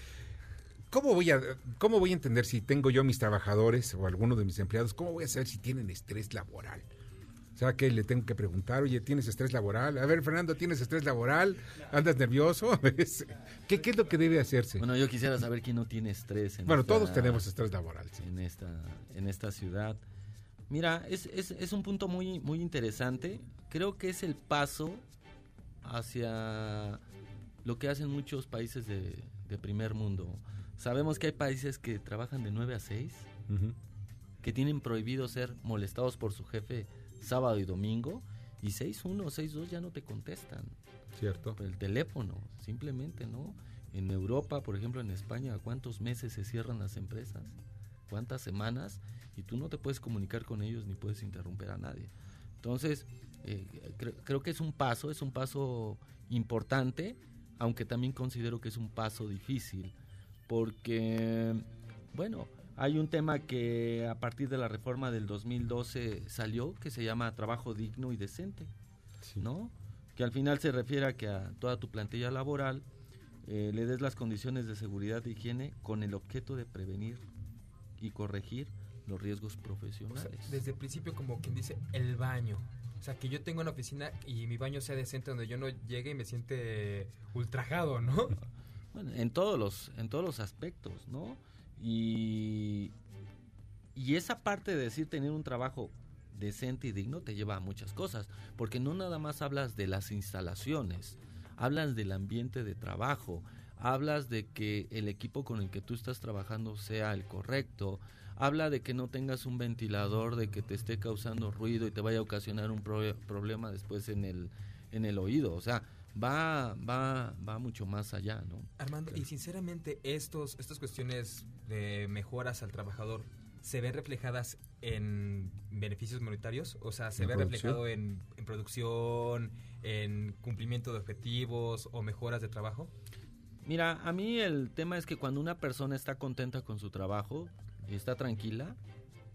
¿Cómo voy, a, ¿Cómo voy a entender si tengo yo mis trabajadores o alguno de mis empleados? ¿Cómo voy a saber si tienen estrés laboral? O sea, que le tengo que preguntar, oye, ¿tienes estrés laboral? A ver, Fernando, ¿tienes estrés laboral? ¿Andas nervioso? [laughs] ¿Qué, ¿Qué, es lo que debe hacerse? Bueno, yo quisiera saber quién no tiene estrés. En bueno, todos tenemos estrés laboral. En, esta, en esta ciudad. Mira, es, es, es un punto muy, muy interesante. Creo que es el paso hacia lo que hacen muchos países de, de primer mundo Sabemos que hay países que trabajan de 9 a 6, que tienen prohibido ser molestados por su jefe sábado y domingo, y 6-1 o 6-2 ya no te contestan. Cierto. El teléfono, simplemente, ¿no? En Europa, por ejemplo, en España, ¿cuántos meses se cierran las empresas? ¿Cuántas semanas? Y tú no te puedes comunicar con ellos ni puedes interrumpir a nadie. Entonces, eh, creo que es un paso, es un paso importante, aunque también considero que es un paso difícil porque, bueno, hay un tema que a partir de la reforma del 2012 salió que se llama trabajo digno y decente, ¿no? Que al final se refiere a que a toda tu plantilla laboral eh, le des las condiciones de seguridad e higiene con el objeto de prevenir y corregir los riesgos profesionales. desde el principio, como quien dice, el baño. O sea, que yo tengo una oficina y mi baño sea decente donde yo no llegue y me siente ultrajado, ¿no? [laughs] Bueno, en todos los, en todos los aspectos, ¿no? Y, y esa parte de decir tener un trabajo decente y digno te lleva a muchas cosas, porque no nada más hablas de las instalaciones, hablas del ambiente de trabajo, hablas de que el equipo con el que tú estás trabajando sea el correcto, habla de que no tengas un ventilador, de que te esté causando ruido y te vaya a ocasionar un problema después en el, en el oído, o sea, va, va, va mucho más allá, ¿no? Armando, y sinceramente estos, estas cuestiones de mejoras al trabajador se ven reflejadas en beneficios monetarios, o sea, se ve reflejado en, en, producción, en cumplimiento de objetivos o mejoras de trabajo. Mira, a mí el tema es que cuando una persona está contenta con su trabajo y está tranquila,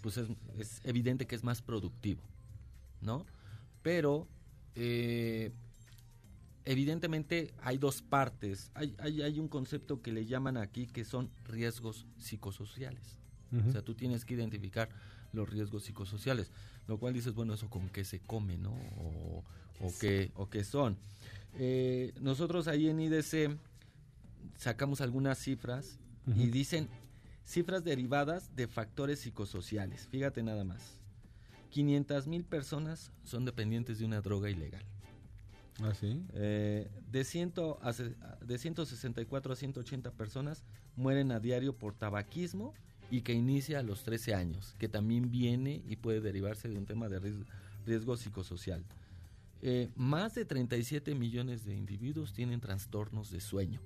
pues es, es evidente que es más productivo, ¿no? Pero eh, evidentemente hay dos partes. Hay, hay, hay, un concepto que le llaman aquí que son riesgos psicosociales. O sea, tú tienes que identificar los riesgos psicosociales, lo cual dices, bueno, eso con qué se come, ¿no? O, o, qué, o qué son. Eh, nosotros ahí en IDC sacamos algunas cifras y dicen cifras derivadas de factores psicosociales. Fíjate nada más. 500 mil personas son dependientes de una droga ilegal. ¿Ah, sí? Eh, de, ciento de 164 a 180 personas mueren a diario por tabaquismo y que inicia a los 13 años, que también viene y puede derivarse de un tema de riesgo, psicosocial. Eh, más de 37 millones de individuos tienen trastornos de sueño.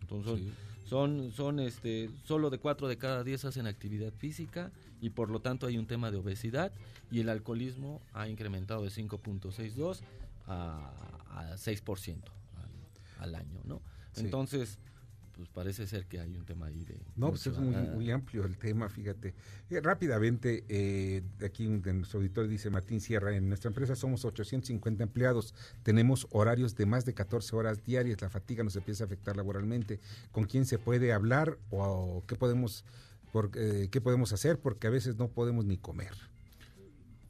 Entonces, son, son este, solo de 4 de cada 10 hacen actividad física y por lo tanto hay un tema de obesidad y el alcoholismo ha incrementado de 5.62 a, a 6% al, al, año, ¿no? Entonces, pues parece ser que hay un tema ahí de... No, pues es muy, amplio el tema, fíjate. Eh, rápidamente, eh, aquí de nuestro auditor dice Martín Sierra, en nuestra empresa somos 850 empleados, tenemos horarios de más de 14 horas diarias, la fatiga nos empieza a afectar laboralmente. ¿Con quién se puede hablar o, qué podemos... Por, eh, qué podemos hacer porque a veces no podemos ni comer.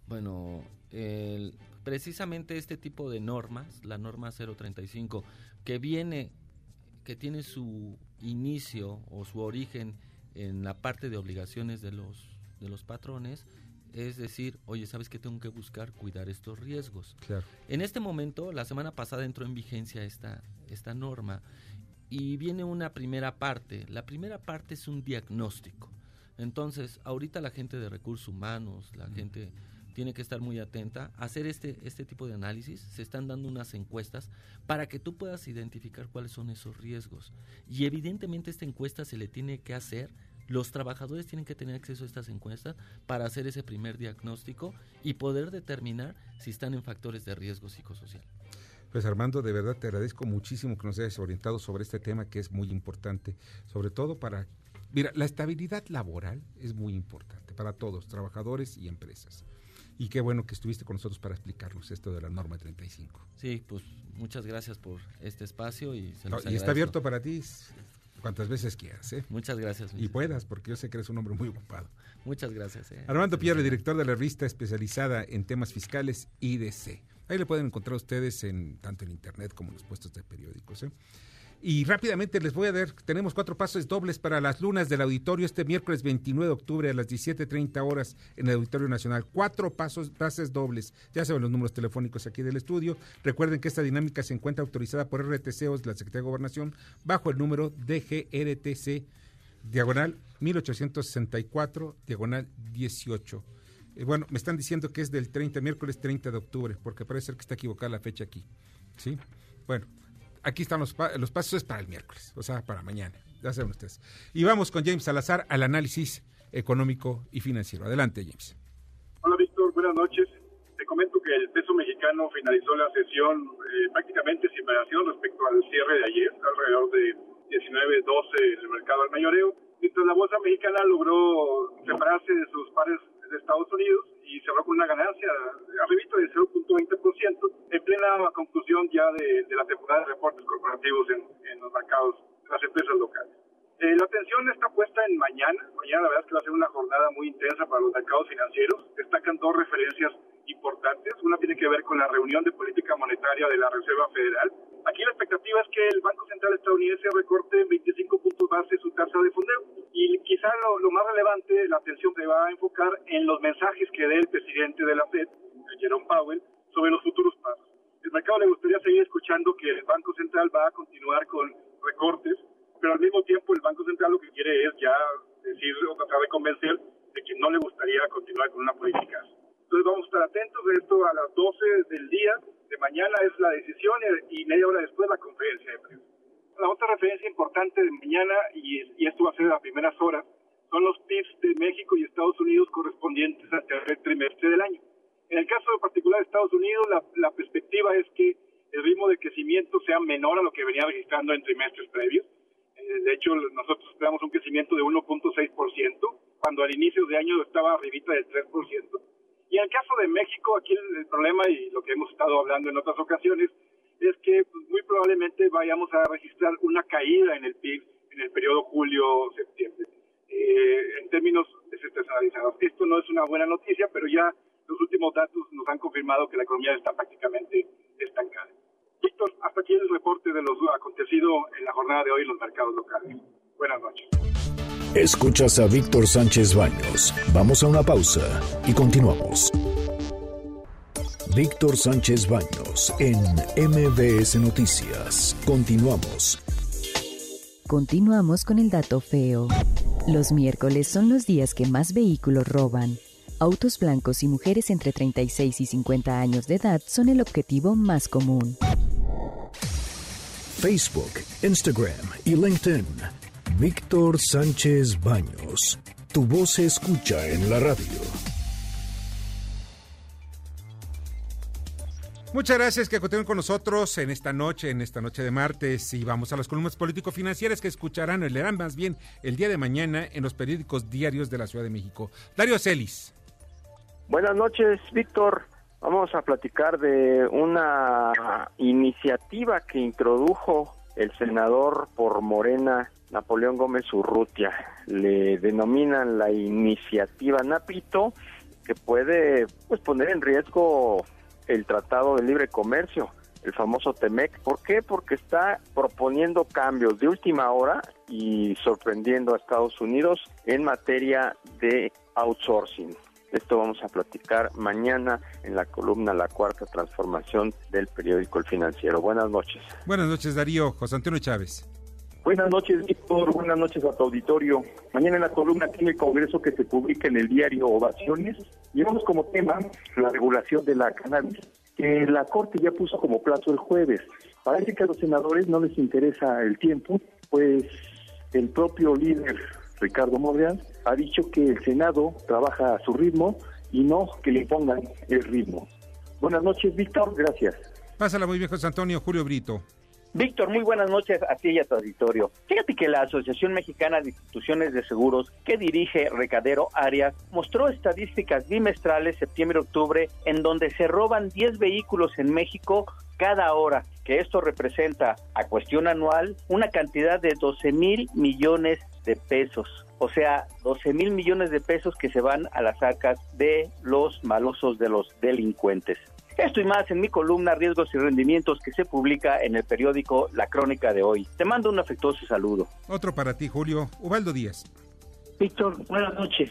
Bueno, precisamente este tipo de normas, la norma 035, que viene que tiene su inicio o su origen en la parte de obligaciones de los, de los patrones, es decir, oye, ¿sabes que tengo que buscar cuidar estos riesgos? Claro. En este momento, la semana pasada entró en vigencia esta, esta norma y viene una primera parte. La primera parte es un diagnóstico. Entonces, ahorita la gente de recursos humanos, la gente tiene que estar muy atenta hacer este, este tipo de análisis. Se están dando unas encuestas para que tú puedas identificar cuáles son esos riesgos. Y evidentemente esta encuesta se le tiene que hacer los trabajadores tienen que tener acceso a estas encuestas para hacer ese primer diagnóstico y poder determinar si están en factores de riesgo psicosocial. Pues Armando, de verdad te agradezco muchísimo que nos hayas orientado sobre este tema que es muy importante, sobre todo para... Mira, la estabilidad laboral es muy importante para todos, trabajadores y empresas. Y qué bueno que estuviste con nosotros para explicarnos esto de la norma 35. Sí, pues muchas gracias por este espacio y se Y está abierto para ti cuantas veces quieras. ¿eh? Muchas gracias. Y puedas, porque yo sé que eres un hombre muy ocupado. Muchas gracias. ¿eh? Armando Pierre, director de la revista especializada en temas fiscales IDC. Ahí le pueden encontrar ustedes en tanto en internet como en los puestos de periódicos. ¿eh? Y rápidamente les voy a dar, tenemos cuatro pasos dobles para las lunas del auditorio este miércoles 29 de octubre a las 17.30 horas en el Auditorio Nacional. Cuatro pasos, pases dobles. Ya saben los números telefónicos aquí del estudio. Recuerden que esta dinámica se encuentra autorizada por RTC o la Secretaría de Gobernación bajo el número DGRTC diagonal 1864 diagonal 18. Eh, bueno, me están diciendo que es del 30, miércoles 30 de octubre, porque parece ser que está equivocada la fecha aquí. ¿Sí? Bueno, aquí están los, los pasos es para el miércoles, o sea, para mañana. Ya saben ustedes. Y vamos con James Salazar al análisis económico y financiero. Adelante, James. Hola, Víctor. Buenas noches. Te comento que el peso mexicano finalizó la sesión eh, prácticamente sin variación respecto al cierre de ayer, alrededor de 19.12 en el mercado al mayoreo, mientras la bolsa mexicana logró separarse de sus pares de Estados Unidos y cerró con una ganancia arribita del 0.20% en plena conclusión ya de, la temporada de reportes corporativos en, los mercados, de las empresas locales. Eh, la atención está puesta en mañana. Mañana la verdad es que va a ser una jornada muy intensa para los mercados financieros. Destacan dos referencias importantes. Una tiene que ver con la reunión de política monetaria de la Reserva Federal. Aquí la expectativa es que el Banco Central estadounidense recorte 25 puntos base su tasa de fondeo. Y quizá lo, más relevante, la atención se va a enfocar en los mensajes que dé el presidente de la Fed, Jerome Powell, sobre los futuros pasos. El mercado le gustaría seguir escuchando que el Banco Central va a continuar con recortes, pero al mismo tiempo el Banco Central lo que quiere es ya decir o tratar de convencer de que no le gustaría continuar con una política entonces vamos a estar atentos de esto a las 12 del día de mañana es la decisión y media hora después la conferencia de prensa. La otra referencia importante de mañana, y, esto va a ser a primeras horas, son los PIBs de México y Estados Unidos correspondientes al tercer trimestre del año. En el caso particular de Estados Unidos, la, perspectiva es que el ritmo de crecimiento sea menor a lo que venía registrando en trimestres previos. Eh, de hecho, nosotros esperamos un crecimiento de 1.6%, cuando al inicio de año estaba arribita del 3%. Y en el caso de México, aquí el, problema y lo que hemos estado hablando en otras ocasiones es que pues, muy probablemente vayamos a registrar una caída en el PIB en el periodo julio-septiembre. Eh, en términos desestacionalizados. Esto no es una buena noticia, pero ya los últimos datos nos han confirmado que la economía está prácticamente estancada. Víctor, hasta aquí el reporte de lo acontecido en la jornada de hoy en los mercados locales. Buenas noches. Escuchas a Víctor Sánchez Baños. Vamos a una pausa y continuamos. Víctor Sánchez Baños en MBS Noticias. Continuamos. Continuamos con el dato feo. Los miércoles son los días que más vehículos roban. Autos blancos y mujeres entre 36 y 50 años de edad son el objetivo más común. Facebook, Instagram y LinkedIn. Víctor Sánchez Baños. Tu voz se escucha en la radio. Muchas gracias que continúen con nosotros en esta noche, en esta noche de martes. Y vamos a las columnas político-financieras que escucharán, o leerán más bien el día de mañana en los periódicos diarios de la Ciudad de México. Dario Celis. Buenas noches, Víctor. Vamos a platicar de una iniciativa que introdujo el senador por Morena, Napoleón Gómez Urrutia. Le denominan la iniciativa Napito, que puede pues, poner en riesgo el Tratado de Libre Comercio, el famoso TEMEC. ¿Por qué? Porque está proponiendo cambios de última hora y sorprendiendo a Estados Unidos en materia de outsourcing. Esto vamos a platicar mañana en la columna La Cuarta Transformación del periódico El Financiero. Buenas noches. Buenas noches, Darío. José Antonio Chávez. Buenas noches, Víctor. Buenas noches a tu auditorio. Mañana en la columna tiene el Congreso que se publica en el diario Ovaciones. Llevamos como tema la regulación de la cannabis, que la Corte ya puso como plazo el jueves. Parece que a los senadores no les interesa el tiempo, pues el propio líder Ricardo Monreal ha dicho que el Senado trabaja a su ritmo y no que le impongan el ritmo. Buenas noches, Víctor. Gracias. Pásala muy bien, José Antonio. Julio Brito. Víctor, muy buenas noches a ti y a tu auditorio. Fíjate que la Asociación Mexicana de Instituciones de Seguros, que dirige Recadero Arias, mostró estadísticas bimestrales septiembre-octubre en donde se roban 10 vehículos en México cada hora, que esto representa a cuestión anual una cantidad de 12 mil millones de pesos. O sea, 12 mil millones de pesos que se van a las arcas de los malosos, de los delincuentes. Esto y más en mi columna Riesgos y Rendimientos que se publica en el periódico La Crónica de hoy. Te mando un afectuoso saludo. Otro para ti, Julio. Ubaldo Díaz. Víctor, buenas noches.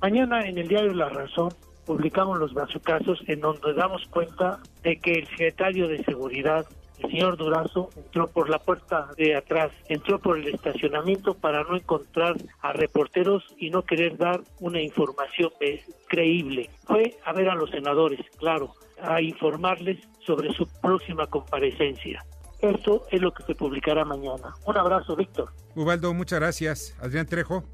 Mañana en el diario La Razón publicamos los casos en donde damos cuenta de que el secretario de Seguridad el señor Durazo entró por la puerta de atrás, entró por el estacionamiento para no encontrar a reporteros y no querer dar una información creíble. Fue a ver a los senadores, claro, a informarles sobre su próxima comparecencia. Esto es lo que se publicará mañana. Un abrazo, Víctor. Ubaldo, muchas gracias. Adrián Trejo.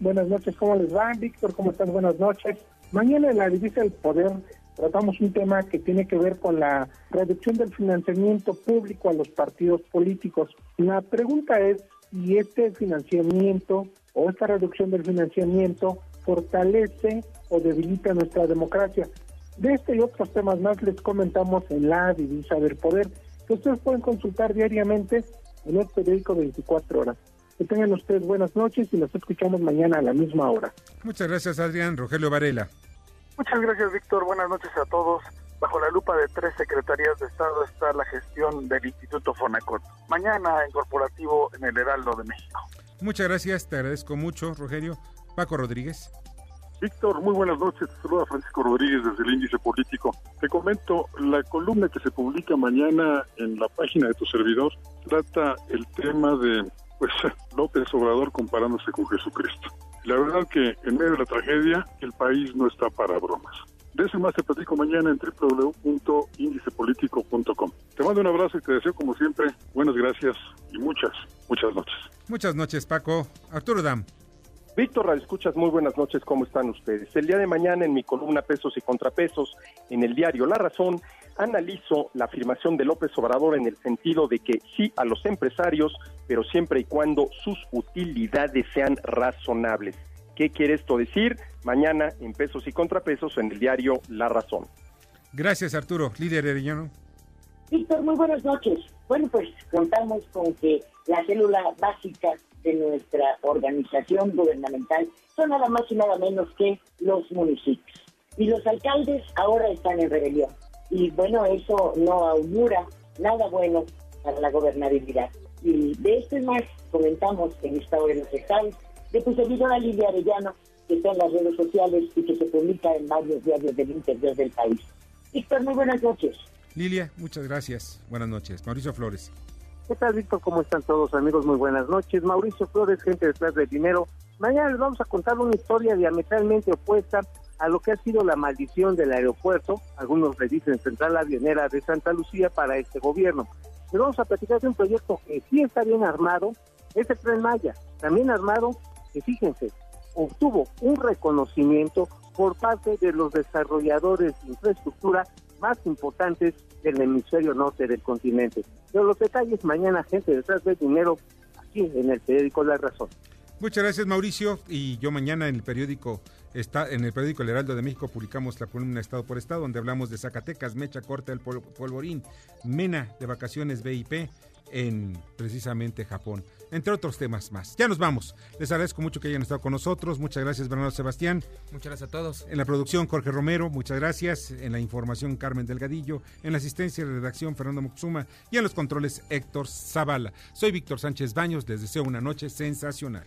Buenas noches, ¿cómo les va? Víctor, ¿cómo estás? Buenas noches. Mañana en la Divisa del Poder tratamos un tema que tiene que ver con la reducción del financiamiento público a los partidos políticos. La pregunta es si este financiamiento o esta reducción del financiamiento fortalece o debilita nuestra democracia. De este y otros temas más les comentamos en la divisa del poder, que ustedes pueden consultar diariamente en el periódico 24 horas. Que tengan ustedes buenas noches y nos escuchamos mañana a la misma hora. Muchas gracias, Adrián. Rogelio Varela. Muchas gracias, Víctor. Buenas noches a todos. Bajo la lupa de tres secretarías de Estado está la gestión del Instituto Fonacot. Mañana en corporativo en el Heraldo de México. Muchas gracias, te agradezco mucho, Rogelio. Paco Rodríguez. Víctor, muy buenas noches. Te saluda Francisco Rodríguez desde el Índice Político. Te comento, la columna que se publica mañana en la página de tu servidor trata el tema de pues [laughs] López Obrador comparándose con Jesucristo. La verdad que en medio de la tragedia el país no está para bromas. De ese más te platico mañana en www.indicepolitico.com. Te mando un abrazo y te deseo como siempre buenas gracias y muchas, muchas noches. Muchas noches Paco. Arturo Dam. Víctor escuchas muy buenas noches, ¿cómo están ustedes? El día de mañana en mi columna Pesos y Contrapesos, en el diario La Razón, analizo la afirmación de López Obrador en el sentido de que sí a los empresarios, pero siempre y cuando sus utilidades sean razonables. ¿Qué quiere esto decir? Mañana en Pesos y Contrapesos en el diario La Razón. Gracias Arturo, líder Arellano. Víctor, muy buenas noches. Bueno, pues contamos con que la célula básica de nuestra organización gubernamental son nada más y nada menos que los municipios. Y los alcaldes ahora están en rebelión. Y bueno, eso no augura nada bueno para la gobernabilidad. Y de esto y más comentamos en Estado de los Estados de tu servidora Lilia Arellano, que está en las redes sociales y que se publica en varios diarios del interior del país. Víctor, muy buenas noches. Lilia, muchas gracias. Buenas noches. Mauricio Flores. ¿Qué tal, Víctor? ¿Cómo están todos, amigos? Muy buenas noches. Mauricio Flores, gente detrás del dinero. Mañana les vamos a contar una historia diametralmente opuesta a lo que ha sido la maldición del aeropuerto, algunos le dicen Central Avionera de Santa Lucía para este gobierno. Les vamos a platicar de un proyecto que sí está bien armado, es Tren Maya, también armado, que fíjense, obtuvo un reconocimiento por parte de los desarrolladores de infraestructura más importantes del hemisferio norte del continente. Pero los detalles mañana, gente detrás del dinero, aquí en el periódico La Razón. Muchas gracias Mauricio y yo mañana en el periódico está en el periódico El Heraldo de México publicamos la columna Estado por Estado donde hablamos de Zacatecas, Mecha Corta del Polvorín, Mena de vacaciones VIP en precisamente Japón, entre otros temas más. Ya nos vamos. Les agradezco mucho que hayan estado con nosotros. Muchas gracias, Bernardo Sebastián. Muchas gracias a todos. En la producción, Jorge Romero. Muchas gracias. En la información, Carmen Delgadillo. En la asistencia y redacción, Fernando Muxuma. Y en los controles, Héctor Zavala. Soy Víctor Sánchez Baños. Les deseo una noche sensacional.